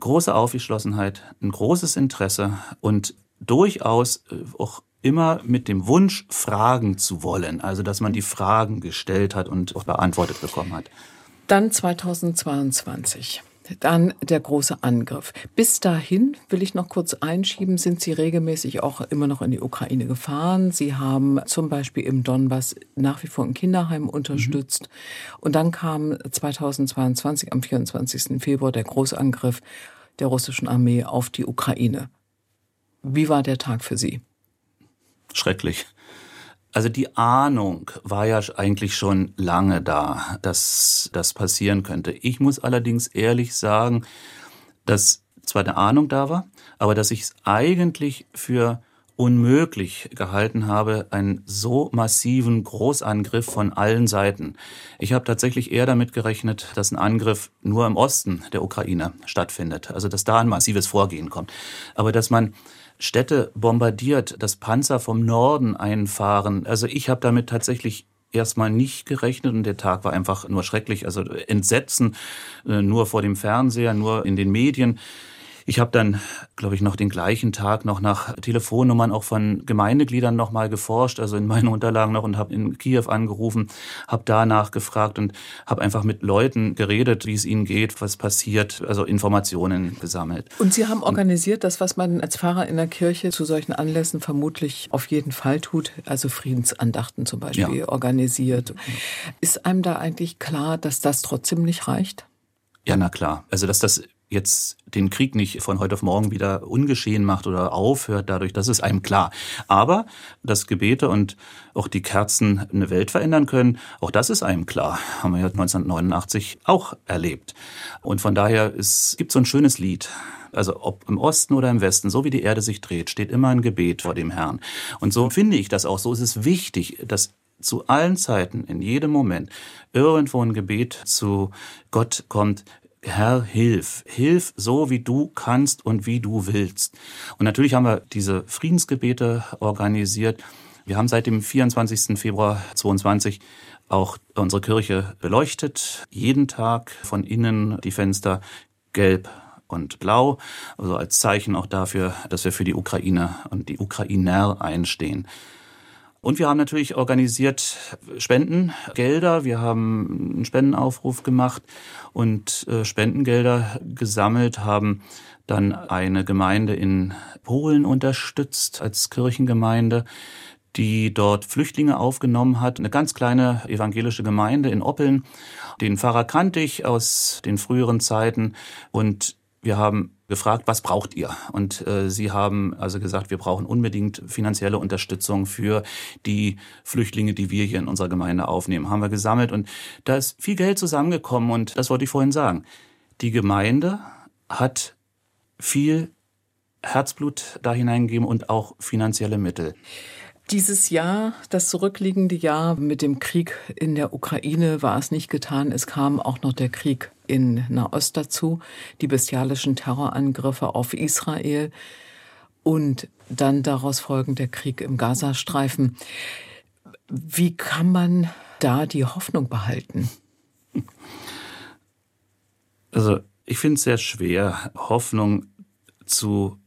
große Aufgeschlossenheit, ein großes Interesse und durchaus äh, auch immer mit dem Wunsch, fragen zu wollen. Also, dass man die Fragen gestellt hat und auch beantwortet bekommen hat. Dann 2022. Dann der große Angriff. Bis dahin will ich noch kurz einschieben, sind Sie regelmäßig auch immer noch in die Ukraine gefahren. Sie haben zum Beispiel im Donbass nach wie vor ein Kinderheim unterstützt. Mhm. Und dann kam 2022 am 24. Februar der Großangriff der russischen Armee auf die Ukraine. Wie war der Tag für Sie? Schrecklich. Also die Ahnung war ja eigentlich schon lange da, dass das passieren könnte. Ich muss allerdings ehrlich sagen, dass zwar eine Ahnung da war, aber dass ich es eigentlich für unmöglich gehalten habe, einen so massiven Großangriff von allen Seiten. Ich habe tatsächlich eher damit gerechnet, dass ein Angriff nur im Osten der Ukraine stattfindet, also dass da ein massives Vorgehen kommt. Aber dass man Städte bombardiert, dass Panzer vom Norden einfahren. Also ich habe damit tatsächlich erstmal nicht gerechnet und der Tag war einfach nur schrecklich. Also Entsetzen äh, nur vor dem Fernseher, nur in den Medien. Ich habe dann, glaube ich, noch den gleichen Tag noch nach Telefonnummern auch von Gemeindegliedern noch mal geforscht, also in meinen Unterlagen noch und habe in Kiew angerufen, habe danach gefragt und habe einfach mit Leuten geredet, wie es ihnen geht, was passiert, also Informationen gesammelt. Und Sie haben organisiert das, was man als Pfarrer in der Kirche zu solchen Anlässen vermutlich auf jeden Fall tut, also Friedensandachten zum Beispiel ja. organisiert. Ist einem da eigentlich klar, dass das trotzdem nicht reicht? Ja, na klar. Also, dass das jetzt den Krieg nicht von heute auf morgen wieder ungeschehen macht oder aufhört dadurch, das ist einem klar. Aber dass Gebete und auch die Kerzen eine Welt verändern können, auch das ist einem klar. Haben wir ja 1989 auch erlebt. Und von daher es gibt so ein schönes Lied. Also ob im Osten oder im Westen, so wie die Erde sich dreht, steht immer ein Gebet vor dem Herrn. Und so finde ich das auch. So ist es wichtig, dass zu allen Zeiten, in jedem Moment, irgendwo ein Gebet zu Gott kommt, Herr, hilf, hilf so, wie du kannst und wie du willst. Und natürlich haben wir diese Friedensgebete organisiert. Wir haben seit dem 24. Februar 22 auch unsere Kirche beleuchtet. Jeden Tag von innen die Fenster gelb und blau. Also als Zeichen auch dafür, dass wir für die Ukraine und die Ukrainer einstehen. Und wir haben natürlich organisiert Spendengelder. Wir haben einen Spendenaufruf gemacht und äh, Spendengelder gesammelt, haben dann eine Gemeinde in Polen unterstützt als Kirchengemeinde die dort Flüchtlinge aufgenommen hat. Eine ganz kleine evangelische Gemeinde in Oppeln. Den Pfarrer kannte ich aus den früheren Zeiten und wir haben gefragt, was braucht ihr? Und äh, sie haben also gesagt, wir brauchen unbedingt finanzielle Unterstützung für die Flüchtlinge, die wir hier in unserer Gemeinde aufnehmen. Haben wir gesammelt und da ist viel Geld zusammengekommen und das wollte ich vorhin sagen. Die Gemeinde hat viel Herzblut da hineingegeben und auch finanzielle Mittel. Dieses Jahr, das zurückliegende Jahr mit dem Krieg in der Ukraine war es nicht getan. Es kam auch noch der Krieg in Nahost dazu, die bestialischen Terrorangriffe auf Israel und dann daraus folgend der Krieg im Gazastreifen. Wie kann man da die Hoffnung behalten? Also ich finde es sehr schwer, Hoffnung zu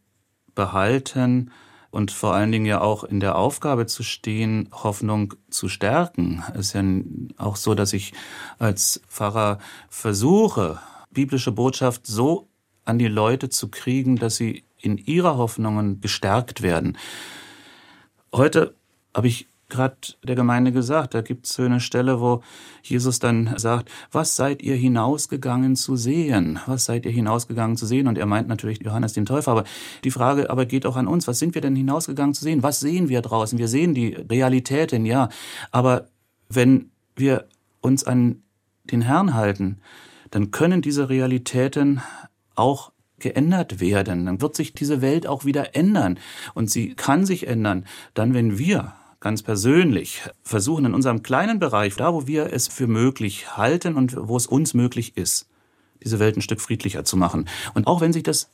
behalten und vor allen Dingen ja auch in der Aufgabe zu stehen, Hoffnung zu stärken. Es ist ja auch so, dass ich als Pfarrer versuche, biblische Botschaft so an die Leute zu kriegen, dass sie in ihrer Hoffnungen gestärkt werden. Heute habe ich gerade der Gemeinde gesagt. Da gibt es so eine Stelle, wo Jesus dann sagt, was seid ihr hinausgegangen zu sehen? Was seid ihr hinausgegangen zu sehen? Und er meint natürlich Johannes den Täufer. Aber die Frage aber geht auch an uns. Was sind wir denn hinausgegangen zu sehen? Was sehen wir draußen? Wir sehen die Realitäten, ja. Aber wenn wir uns an den Herrn halten, dann können diese Realitäten auch geändert werden. Dann wird sich diese Welt auch wieder ändern. Und sie kann sich ändern, dann wenn wir ganz persönlich versuchen, in unserem kleinen Bereich, da wo wir es für möglich halten und wo es uns möglich ist, diese Welt ein Stück friedlicher zu machen. Und auch wenn sich das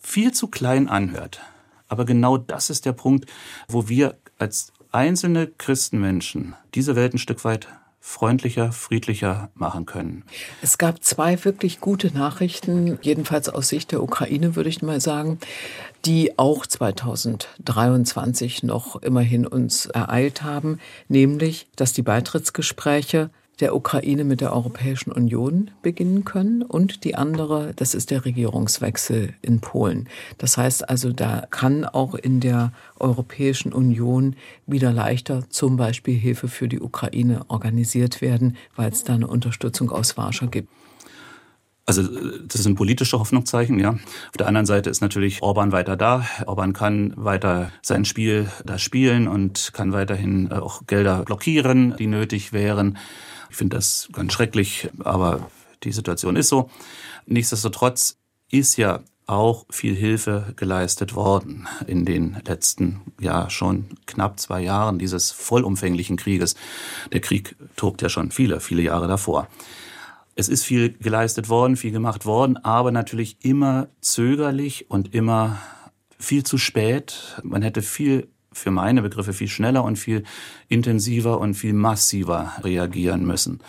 viel zu klein anhört, aber genau das ist der Punkt, wo wir als einzelne Christenmenschen diese Welt ein Stück weit freundlicher, friedlicher machen können. Es gab zwei wirklich gute Nachrichten, jedenfalls aus Sicht der Ukraine würde ich mal sagen, die auch 2023 noch immerhin uns ereilt haben, nämlich, dass die Beitrittsgespräche der Ukraine mit der Europäischen Union beginnen können und die andere, das ist der Regierungswechsel in Polen. Das heißt also, da kann auch in der Europäischen Union wieder leichter zum Beispiel Hilfe für die Ukraine organisiert werden, weil es da eine Unterstützung aus Warschau gibt. Also das sind politische Hoffnungszeichen, ja. Auf der anderen Seite ist natürlich Orban weiter da. Orban kann weiter sein Spiel da spielen und kann weiterhin auch Gelder blockieren, die nötig wären. Ich finde das ganz schrecklich, aber die Situation ist so. Nichtsdestotrotz ist ja auch viel Hilfe geleistet worden in den letzten, ja schon knapp zwei Jahren dieses vollumfänglichen Krieges. Der Krieg tobt ja schon viele, viele Jahre davor. Es ist viel geleistet worden, viel gemacht worden, aber natürlich immer zögerlich und immer viel zu spät. Man hätte viel für meine Begriffe viel schneller und viel intensiver und viel massiver reagieren müssen.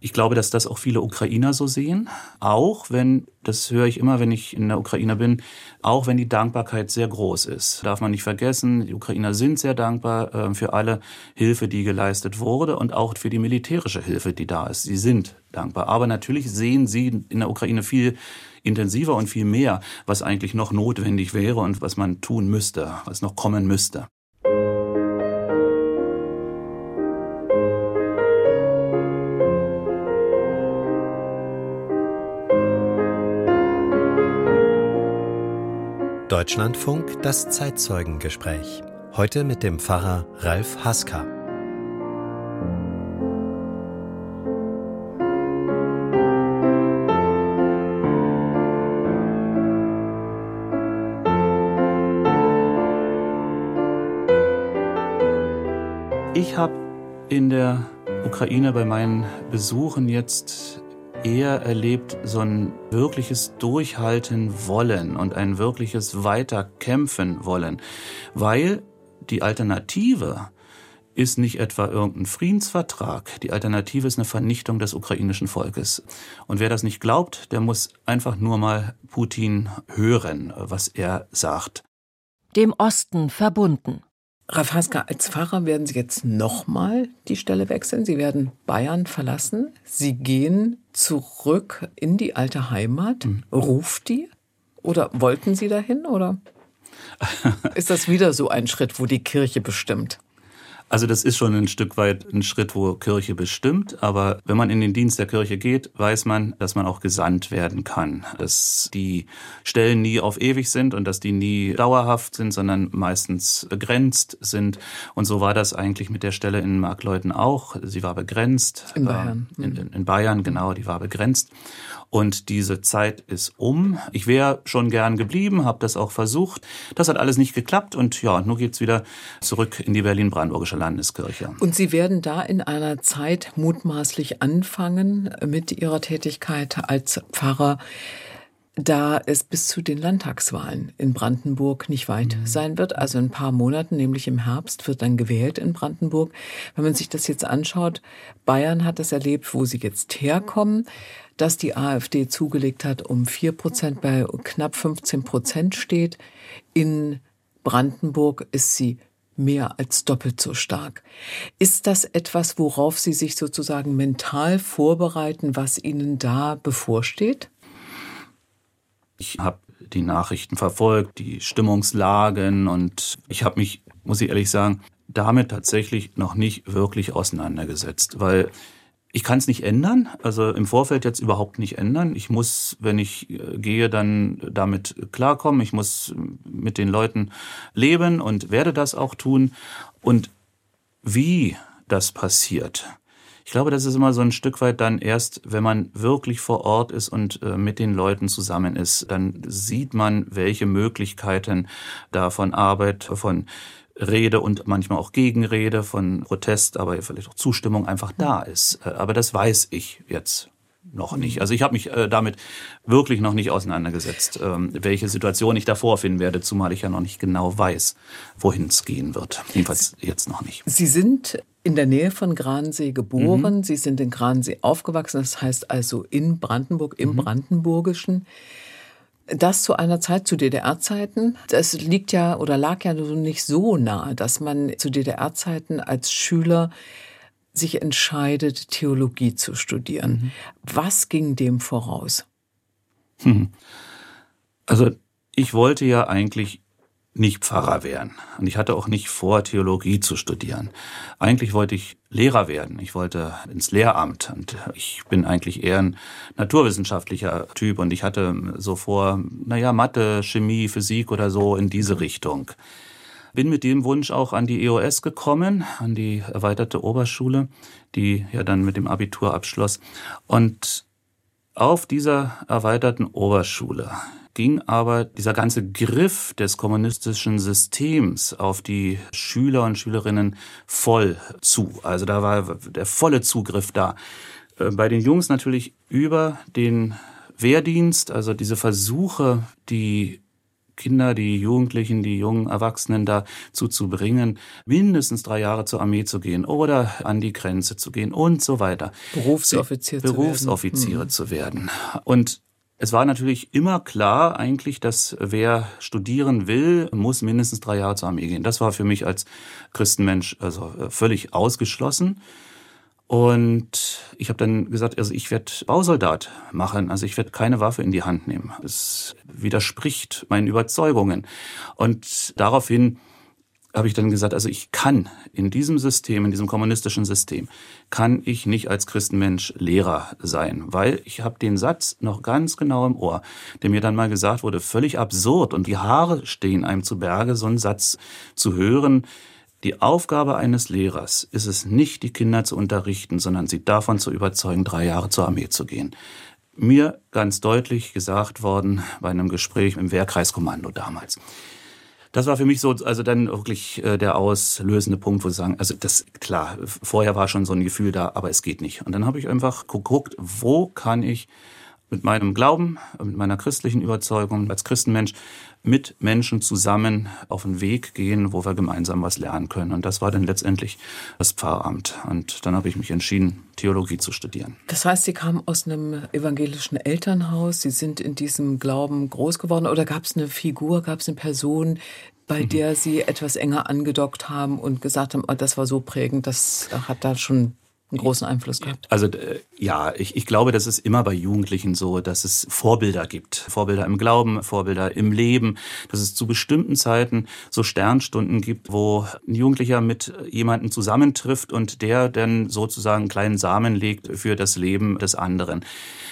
Ich glaube, dass das auch viele Ukrainer so sehen. Auch wenn, das höre ich immer, wenn ich in der Ukraine bin, auch wenn die Dankbarkeit sehr groß ist. Darf man nicht vergessen, die Ukrainer sind sehr dankbar äh, für alle Hilfe, die geleistet wurde und auch für die militärische Hilfe, die da ist. Sie sind dankbar. Aber natürlich sehen sie in der Ukraine viel intensiver und viel mehr, was eigentlich noch notwendig wäre und was man tun müsste, was noch kommen müsste. Deutschlandfunk das Zeitzeugengespräch. Heute mit dem Pfarrer Ralf Haska. In der Ukraine bei meinen Besuchen jetzt eher erlebt so ein wirkliches Durchhalten wollen und ein wirkliches Weiterkämpfen wollen, weil die Alternative ist nicht etwa irgendein Friedensvertrag. Die Alternative ist eine Vernichtung des ukrainischen Volkes. Und wer das nicht glaubt, der muss einfach nur mal Putin hören, was er sagt. Dem Osten verbunden. Rafaska, als Pfarrer werden Sie jetzt nochmal die Stelle wechseln. Sie werden Bayern verlassen. Sie gehen zurück in die alte Heimat. Mhm. Ruft die? Oder wollten Sie dahin? Oder ist das wieder so ein Schritt, wo die Kirche bestimmt? Also das ist schon ein Stück weit ein Schritt, wo Kirche bestimmt. Aber wenn man in den Dienst der Kirche geht, weiß man, dass man auch gesandt werden kann. Dass die Stellen nie auf ewig sind und dass die nie dauerhaft sind, sondern meistens begrenzt sind. Und so war das eigentlich mit der Stelle in Markleuten auch. Sie war begrenzt. In Bayern. Äh, in, in Bayern, genau, die war begrenzt. Und diese Zeit ist um. Ich wäre schon gern geblieben, habe das auch versucht. Das hat alles nicht geklappt und ja, nun geht's wieder zurück in die Berlin-Brandenburgische Landeskirche. Und Sie werden da in einer Zeit mutmaßlich anfangen mit Ihrer Tätigkeit als Pfarrer da es bis zu den Landtagswahlen in Brandenburg nicht weit mhm. sein wird. Also in ein paar Monaten, nämlich im Herbst, wird dann gewählt in Brandenburg. Wenn man sich das jetzt anschaut, Bayern hat das erlebt, wo sie jetzt herkommen dass die AfD zugelegt hat, um vier Prozent bei knapp 15 Prozent steht. In Brandenburg ist sie mehr als doppelt so stark. Ist das etwas, worauf Sie sich sozusagen mental vorbereiten, was Ihnen da bevorsteht? Ich habe die Nachrichten verfolgt, die Stimmungslagen und ich habe mich, muss ich ehrlich sagen, damit tatsächlich noch nicht wirklich auseinandergesetzt, weil ich kann es nicht ändern, also im Vorfeld jetzt überhaupt nicht ändern. Ich muss, wenn ich äh, gehe, dann damit klarkommen. Ich muss mit den Leuten leben und werde das auch tun. Und wie das passiert, Ich glaube, das ist immer so ein Stück weit dann erst, wenn man wirklich vor Ort ist und äh, mit den Leuten zusammen ist, dann sieht man, welche Möglichkeiten da von Arbeit, von Rede und manchmal auch Gegenrede, von Protest, aber vielleicht auch Zustimmung einfach da ist. Äh, aber das weiß ich jetzt noch nicht. Also ich habe mich äh, damit wirklich noch nicht auseinandergesetzt, ähm, welche Situation ich da vorfinden werde, zumal ich ja noch nicht genau weiß, wohin es gehen wird. Jedenfalls jetzt noch nicht. Sie sind in der Nähe von Gransee geboren, mhm. Sie sind in Gransee aufgewachsen, das heißt also in Brandenburg, im mhm. Brandenburgischen. Das zu einer Zeit, zu DDR-Zeiten, das liegt ja oder lag ja nicht so nahe, dass man zu DDR-Zeiten als Schüler sich entscheidet, Theologie zu studieren. Mhm. Was ging dem voraus? Hm. Also ich wollte ja eigentlich nicht Pfarrer werden. Und ich hatte auch nicht vor, Theologie zu studieren. Eigentlich wollte ich Lehrer werden. Ich wollte ins Lehramt. Und ich bin eigentlich eher ein naturwissenschaftlicher Typ. Und ich hatte so vor, naja, Mathe, Chemie, Physik oder so in diese Richtung. Bin mit dem Wunsch auch an die EOS gekommen, an die erweiterte Oberschule, die ja dann mit dem Abitur abschloss. Und auf dieser erweiterten Oberschule ging aber dieser ganze Griff des kommunistischen Systems auf die Schüler und Schülerinnen voll zu. Also da war der volle Zugriff da. Äh, bei den Jungs natürlich über den Wehrdienst, also diese Versuche, die Kinder, die Jugendlichen, die jungen Erwachsenen dazu zu bringen, mindestens drei Jahre zur Armee zu gehen oder an die Grenze zu gehen und so weiter. Berufsoffizier Berufsoffiziere zu werden. Berufsoffiziere zu werden. Und es war natürlich immer klar eigentlich, dass wer studieren will, muss mindestens drei Jahre zur Armee gehen. Das war für mich als Christenmensch also äh, völlig ausgeschlossen. Und ich habe dann gesagt, also ich werde Bausoldat machen, also ich werde keine Waffe in die Hand nehmen. Es widerspricht meinen Überzeugungen. Und daraufhin habe ich dann gesagt, also ich kann in diesem System, in diesem kommunistischen System, kann ich nicht als Christenmensch Lehrer sein, weil ich habe den Satz noch ganz genau im Ohr, der mir dann mal gesagt wurde, völlig absurd und die Haare stehen einem zu Berge, so einen Satz zu hören. Die Aufgabe eines Lehrers ist es nicht, die Kinder zu unterrichten, sondern sie davon zu überzeugen, drei Jahre zur Armee zu gehen. Mir ganz deutlich gesagt worden bei einem Gespräch im Wehrkreiskommando damals das war für mich so, also dann wirklich äh, der auslösende Punkt, wo sie sagen, also das, klar, vorher war schon so ein Gefühl da, aber es geht nicht. Und dann habe ich einfach geguckt, wo kann ich mit meinem Glauben, mit meiner christlichen Überzeugung als Christenmensch mit Menschen zusammen auf einen Weg gehen, wo wir gemeinsam was lernen können. Und das war dann letztendlich das Pfarramt. Und dann habe ich mich entschieden, Theologie zu studieren. Das heißt, Sie kamen aus einem evangelischen Elternhaus, Sie sind in diesem Glauben groß geworden oder gab es eine Figur, gab es eine Person, bei mhm. der Sie etwas enger angedockt haben und gesagt haben, oh, das war so prägend, das hat da schon einen großen Einfluss gehabt? Also ja, ich, ich glaube, das ist immer bei Jugendlichen so, dass es Vorbilder gibt. Vorbilder im Glauben, Vorbilder im Leben, dass es zu bestimmten Zeiten so Sternstunden gibt, wo ein Jugendlicher mit jemandem zusammentrifft und der dann sozusagen einen kleinen Samen legt für das Leben des anderen.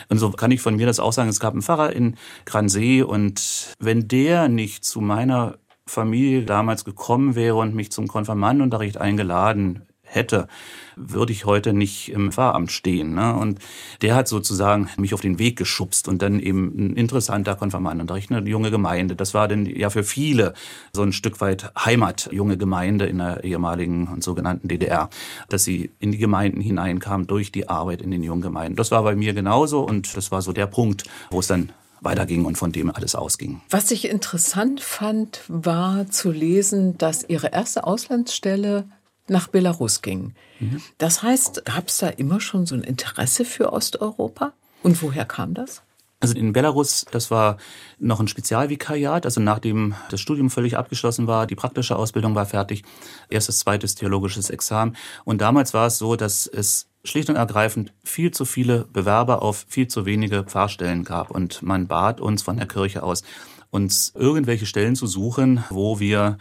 Und so kann ich von mir das auch sagen. Es gab einen Pfarrer in Gransee und wenn der nicht zu meiner Familie damals gekommen wäre und mich zum Konfirmandenunterricht eingeladen hätte, würde ich heute nicht im Pfarramt stehen. Ne? Und der hat sozusagen mich auf den Weg geschubst und dann eben ein interessanter Konfirmandenunterricht, eine junge Gemeinde. Das war dann ja für viele so ein Stück weit Heimat, junge Gemeinde in der ehemaligen und sogenannten DDR, dass sie in die Gemeinden hineinkamen durch die Arbeit in den jungen Gemeinden. Das war bei mir genauso und das war so der Punkt, wo es dann weiterging und von dem alles ausging. Was ich interessant fand, war zu lesen, dass Ihre erste Auslandsstelle nach Belarus ging. Mhm. Das heißt, gab es da immer schon so ein Interesse für Osteuropa? Und woher kam das? Also in Belarus, das war noch ein Spezialvikariat, also nachdem das Studium völlig abgeschlossen war, die praktische Ausbildung war fertig, erstes, zweites theologisches Examen. Und damals war es so, dass es schlicht und ergreifend viel zu viele Bewerber auf viel zu wenige Pfarrstellen gab. Und man bat uns von der Kirche aus, uns irgendwelche Stellen zu suchen, wo wir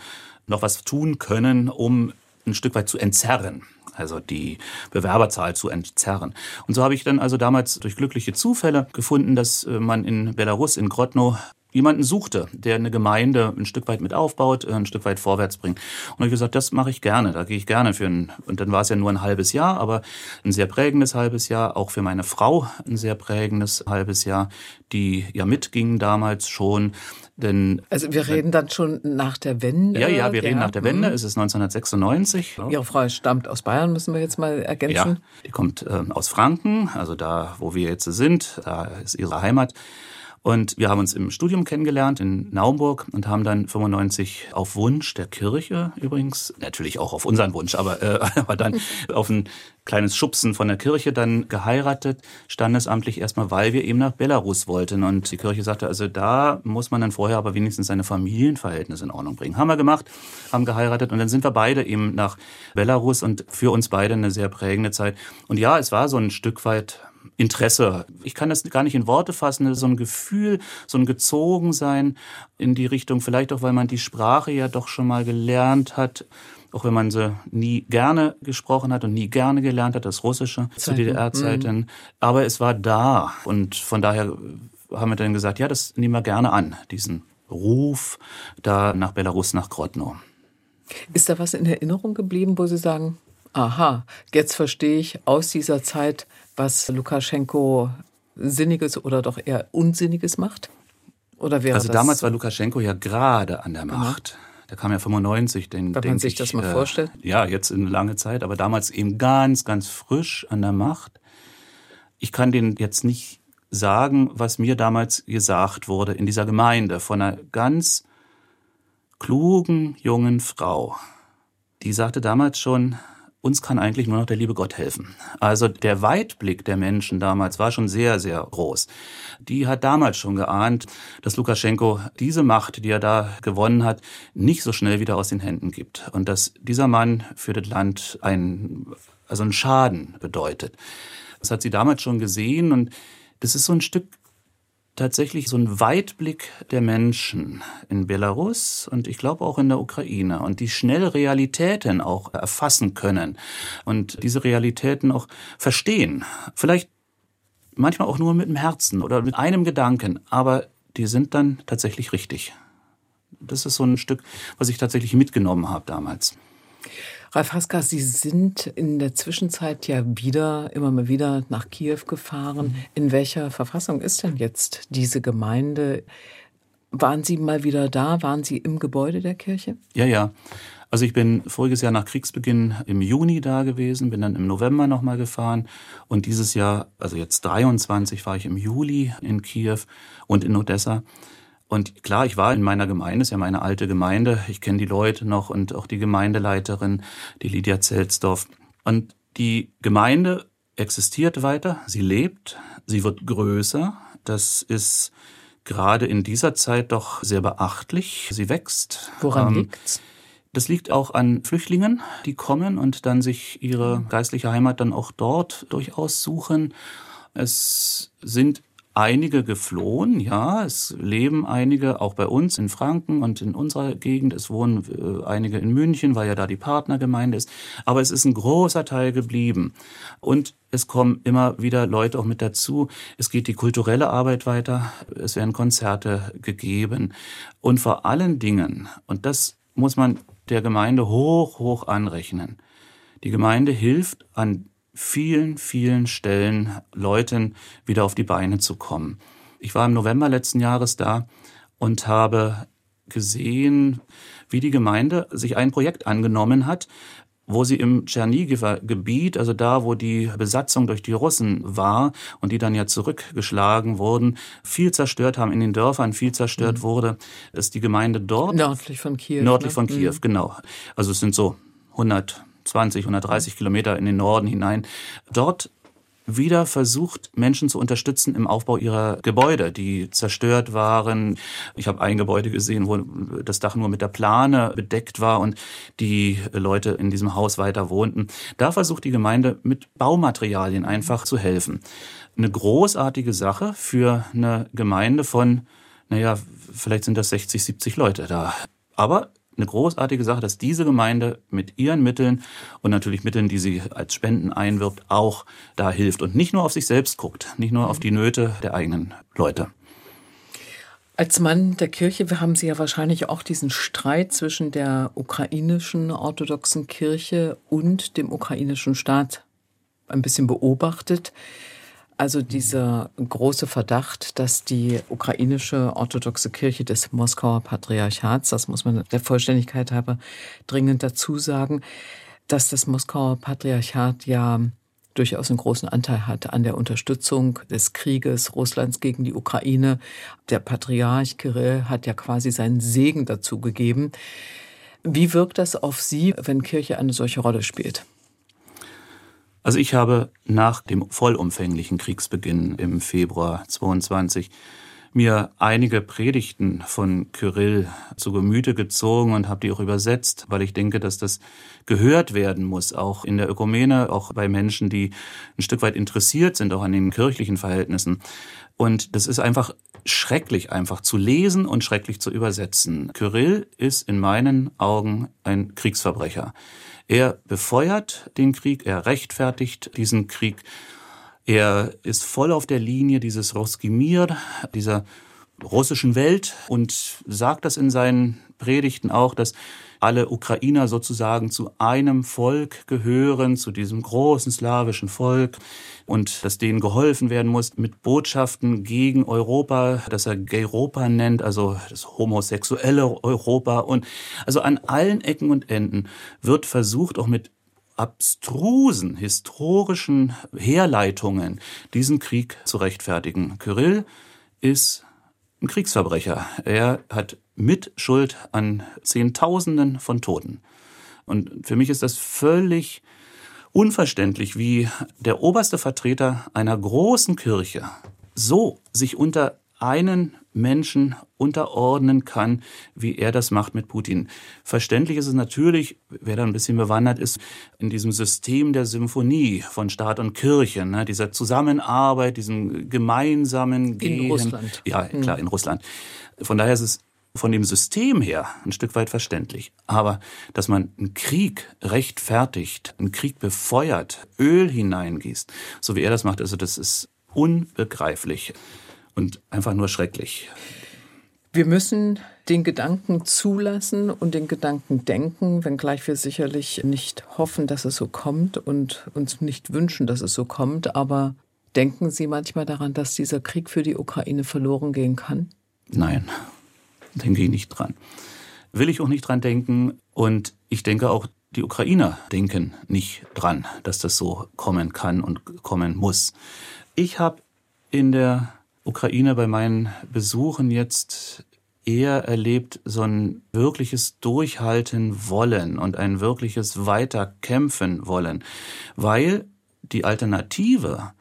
noch was tun können, um ein Stück weit zu entzerren also die Bewerberzahl zu entzerren. Und so habe ich dann also damals durch glückliche Zufälle gefunden, dass äh, man in Belarus, in Grodno, jemanden suchte, der eine Gemeinde ein Stück weit mit aufbaut, ein Stück weit vorwärts bringt. Und ich gesagt, das mache ich gerne, da gehe ich gerne für ein, und dann war es ja nur ein halbes Jahr, aber ein sehr prägendes halbes Jahr, auch für meine Frau ein sehr prägendes halbes Jahr, die ja mitging damals schon. Denn also wir reden dann schon nach der Wende. Ja, ja, wir reden nach der Wende. Mhm. Es ist 1996. Ihre Frau stammt aus Bayern, müssen wir jetzt mal ergänzen. Ja, die kommt äh, aus Franken, also da, wo wir jetzt sind, da ist ihre Heimat. Und wir haben uns im Studium kennengelernt in Naumburg und haben dann 95 auf Wunsch der Kirche übrigens, natürlich auch auf unseren Wunsch, aber, äh, aber dann auf ein kleines Schubsen von der Kirche dann geheiratet, standesamtlich erstmal, weil wir eben nach Belarus wollten. Und die Kirche sagte, also da muss man dann vorher aber wenigstens seine Familienverhältnisse in Ordnung bringen. Haben wir gemacht, haben geheiratet und dann sind wir beide eben nach Belarus und für uns beide eine sehr prägende Zeit. Und ja, es war so ein Stück weit Interesse. Ich kann das gar nicht in Worte fassen, so ein Gefühl, so ein Gezogensein in die Richtung, vielleicht auch, weil man die Sprache ja doch schon mal gelernt hat, auch wenn man sie nie gerne gesprochen hat und nie gerne gelernt hat, das Russische Zeiten. zu DDR-Zeiten. Mhm. Aber es war da und von daher haben wir dann gesagt, ja, das nehmen wir gerne an, diesen Ruf da nach Belarus, nach Grodno. Ist da was in Erinnerung geblieben, wo Sie sagen, aha, jetzt verstehe ich aus dieser Zeit, was Lukaschenko Sinniges oder doch eher Unsinniges macht? Oder wäre also damals war Lukaschenko ja gerade an der Macht. Aha. Der kam ja 95, den Wenn man sich ich, das mal äh, vorstellt. Ja, jetzt in lange Zeit, aber damals eben ganz, ganz frisch an der Macht. Ich kann den jetzt nicht sagen, was mir damals gesagt wurde in dieser Gemeinde von einer ganz klugen jungen Frau. Die sagte damals schon, uns kann eigentlich nur noch der liebe Gott helfen. Also der Weitblick der Menschen damals war schon sehr, sehr groß. Die hat damals schon geahnt, dass Lukaschenko diese Macht, die er da gewonnen hat, nicht so schnell wieder aus den Händen gibt. Und dass dieser Mann für das Land ein, also einen Schaden bedeutet. Das hat sie damals schon gesehen und das ist so ein Stück tatsächlich so ein Weitblick der Menschen in Belarus und ich glaube auch in der Ukraine und die schnell Realitäten auch erfassen können und diese Realitäten auch verstehen. Vielleicht manchmal auch nur mit dem Herzen oder mit einem Gedanken, aber die sind dann tatsächlich richtig. Das ist so ein Stück, was ich tatsächlich mitgenommen habe damals. Ralf Haska, Sie sind in der Zwischenzeit ja wieder, immer mal wieder nach Kiew gefahren. Mhm. In welcher Verfassung ist denn jetzt diese Gemeinde? Waren Sie mal wieder da? Waren Sie im Gebäude der Kirche? Ja, ja. Also ich bin voriges Jahr nach Kriegsbeginn im Juni da gewesen, bin dann im November nochmal gefahren und dieses Jahr, also jetzt 23, war ich im Juli in Kiew und in Odessa. Und klar, ich war in meiner Gemeinde, ist ja meine alte Gemeinde. Ich kenne die Leute noch und auch die Gemeindeleiterin, die Lydia Zelzdorf. Und die Gemeinde existiert weiter, sie lebt, sie wird größer. Das ist gerade in dieser Zeit doch sehr beachtlich. Sie wächst. Woran ähm, liegt's? Das liegt auch an Flüchtlingen, die kommen und dann sich ihre geistliche Heimat dann auch dort durchaus suchen. Es sind einige geflohen, ja, es leben einige auch bei uns in Franken und in unserer Gegend, es wohnen äh, einige in München, weil ja da die Partnergemeinde ist, aber es ist ein großer Teil geblieben. Und es kommen immer wieder Leute auch mit dazu. Es geht die kulturelle Arbeit weiter, es werden Konzerte gegeben. Und vor allen Dingen, und das muss man der Gemeinde hoch, hoch anrechnen, die Gemeinde hilft an vielen, vielen Stellen Leuten wieder auf die Beine zu kommen. Ich war im November letzten Jahres da und habe gesehen, wie die Gemeinde sich ein Projekt angenommen hat, wo sie im Tschernigiver Gebiet, also da, wo die Besatzung durch die Russen war und die dann ja zurückgeschlagen wurden, viel zerstört haben in den Dörfern, viel zerstört mhm. wurde, ist die Gemeinde dort. Nördlich von Kiew. Nördlich ne? von Kiew, mhm. genau. Also es sind so 100 120, 130 Kilometer in den Norden hinein, dort wieder versucht, Menschen zu unterstützen im Aufbau ihrer Gebäude, die zerstört waren. Ich habe ein Gebäude gesehen, wo das Dach nur mit der Plane bedeckt war und die Leute in diesem Haus weiter wohnten. Da versucht die Gemeinde mit Baumaterialien einfach zu helfen. Eine großartige Sache für eine Gemeinde von, naja, vielleicht sind das 60, 70 Leute da. Aber eine großartige Sache, dass diese Gemeinde mit ihren Mitteln und natürlich Mitteln, die sie als Spenden einwirbt, auch da hilft und nicht nur auf sich selbst guckt, nicht nur auf die Nöte der eigenen Leute. Als Mann der Kirche haben Sie ja wahrscheinlich auch diesen Streit zwischen der ukrainischen orthodoxen Kirche und dem ukrainischen Staat ein bisschen beobachtet. Also dieser große Verdacht, dass die ukrainische orthodoxe Kirche des Moskauer Patriarchats, das muss man der Vollständigkeit halber dringend dazu sagen, dass das Moskauer Patriarchat ja durchaus einen großen Anteil hat an der Unterstützung des Krieges Russlands gegen die Ukraine. Der Patriarch Kirill hat ja quasi seinen Segen dazu gegeben. Wie wirkt das auf Sie, wenn Kirche eine solche Rolle spielt? Also ich habe nach dem vollumfänglichen Kriegsbeginn im Februar 22 mir einige Predigten von Kyrill zu Gemüte gezogen und habe die auch übersetzt, weil ich denke, dass das gehört werden muss, auch in der Ökumene, auch bei Menschen, die ein Stück weit interessiert sind, auch an den kirchlichen Verhältnissen. Und das ist einfach schrecklich einfach zu lesen und schrecklich zu übersetzen. Kyrill ist in meinen Augen ein Kriegsverbrecher. Er befeuert den Krieg, er rechtfertigt diesen Krieg er ist voll auf der Linie dieses Roskimir, dieser russischen Welt und sagt das in seinen Predigten auch, dass alle Ukrainer sozusagen zu einem Volk gehören, zu diesem großen slawischen Volk und dass denen geholfen werden muss mit Botschaften gegen Europa, das er Gayropa nennt, also das homosexuelle Europa und also an allen Ecken und Enden wird versucht, auch mit abstrusen historischen Herleitungen diesen Krieg zu rechtfertigen. Kyrill ist ein Kriegsverbrecher. Er hat Mitschuld an Zehntausenden von Toten. Und für mich ist das völlig unverständlich, wie der oberste Vertreter einer großen Kirche so sich unter einen Menschen unterordnen kann, wie er das macht mit Putin. Verständlich ist es natürlich, wer da ein bisschen bewandert ist, in diesem System der Symphonie von Staat und Kirche, ne, dieser Zusammenarbeit, diesem gemeinsamen Gehen. In Russland. Ja, klar, in Russland. Von daher ist es von dem System her ein Stück weit verständlich. Aber dass man einen Krieg rechtfertigt, einen Krieg befeuert, Öl hineingießt, so wie er das macht, also das ist unbegreiflich und einfach nur schrecklich. Wir müssen den Gedanken zulassen und den Gedanken denken, wenngleich wir sicherlich nicht hoffen, dass es so kommt und uns nicht wünschen, dass es so kommt. Aber denken Sie manchmal daran, dass dieser Krieg für die Ukraine verloren gehen kann? Nein, denke ich nicht dran. Will ich auch nicht dran denken. Und ich denke auch, die Ukrainer denken nicht dran, dass das so kommen kann und kommen muss. Ich habe in der Ukraine bei meinen Besuchen jetzt eher erlebt so ein wirkliches Durchhalten wollen und ein wirkliches Weiterkämpfen wollen, weil die Alternative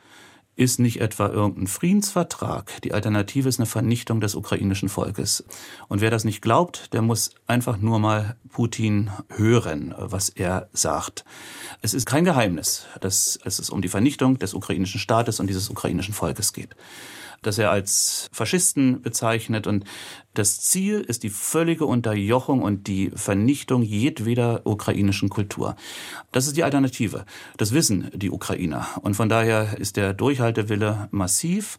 ist nicht etwa irgendein Friedensvertrag. Die Alternative ist eine Vernichtung des ukrainischen Volkes. Und wer das nicht glaubt, der muss einfach nur mal Putin hören, was er sagt. Es ist kein Geheimnis, dass es um die Vernichtung des ukrainischen Staates und dieses ukrainischen Volkes geht das er als Faschisten bezeichnet. Und das Ziel ist die völlige Unterjochung und die Vernichtung jedweder ukrainischen Kultur. Das ist die Alternative. Das wissen die Ukrainer. Und von daher ist der Durchhaltewille massiv.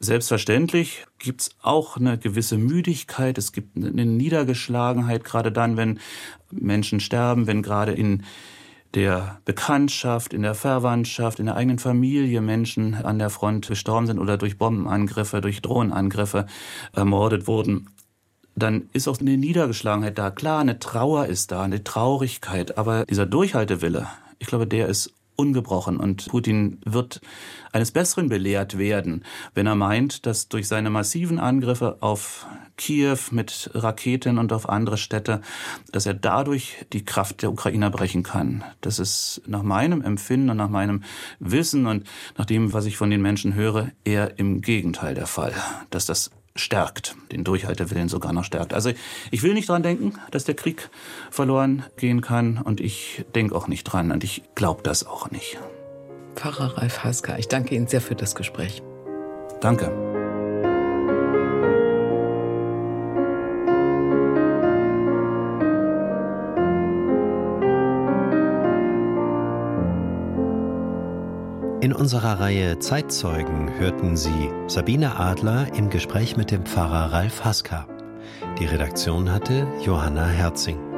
Selbstverständlich gibt's auch eine gewisse Müdigkeit, es gibt eine Niedergeschlagenheit, gerade dann, wenn Menschen sterben, wenn gerade in der Bekanntschaft, in der Verwandtschaft, in der eigenen Familie Menschen an der Front gestorben sind oder durch Bombenangriffe, durch Drohnenangriffe ermordet wurden, dann ist auch eine Niedergeschlagenheit da. Klar, eine Trauer ist da, eine Traurigkeit, aber dieser Durchhaltewille, ich glaube, der ist ungebrochen und Putin wird eines Besseren belehrt werden, wenn er meint, dass durch seine massiven Angriffe auf Kiew mit Raketen und auf andere Städte, dass er dadurch die Kraft der Ukrainer brechen kann. Das ist nach meinem Empfinden und nach meinem Wissen und nach dem, was ich von den Menschen höre, eher im Gegenteil der Fall, dass das stärkt, den Durchhaltewillen sogar noch stärkt. Also ich will nicht dran denken, dass der Krieg verloren gehen kann und ich denke auch nicht dran und ich glaube das auch nicht. Pfarrer Ralf Haska, ich danke Ihnen sehr für das Gespräch. Danke. Unserer Reihe Zeitzeugen hörten Sie Sabine Adler im Gespräch mit dem Pfarrer Ralf Haska. Die Redaktion hatte Johanna Herzing.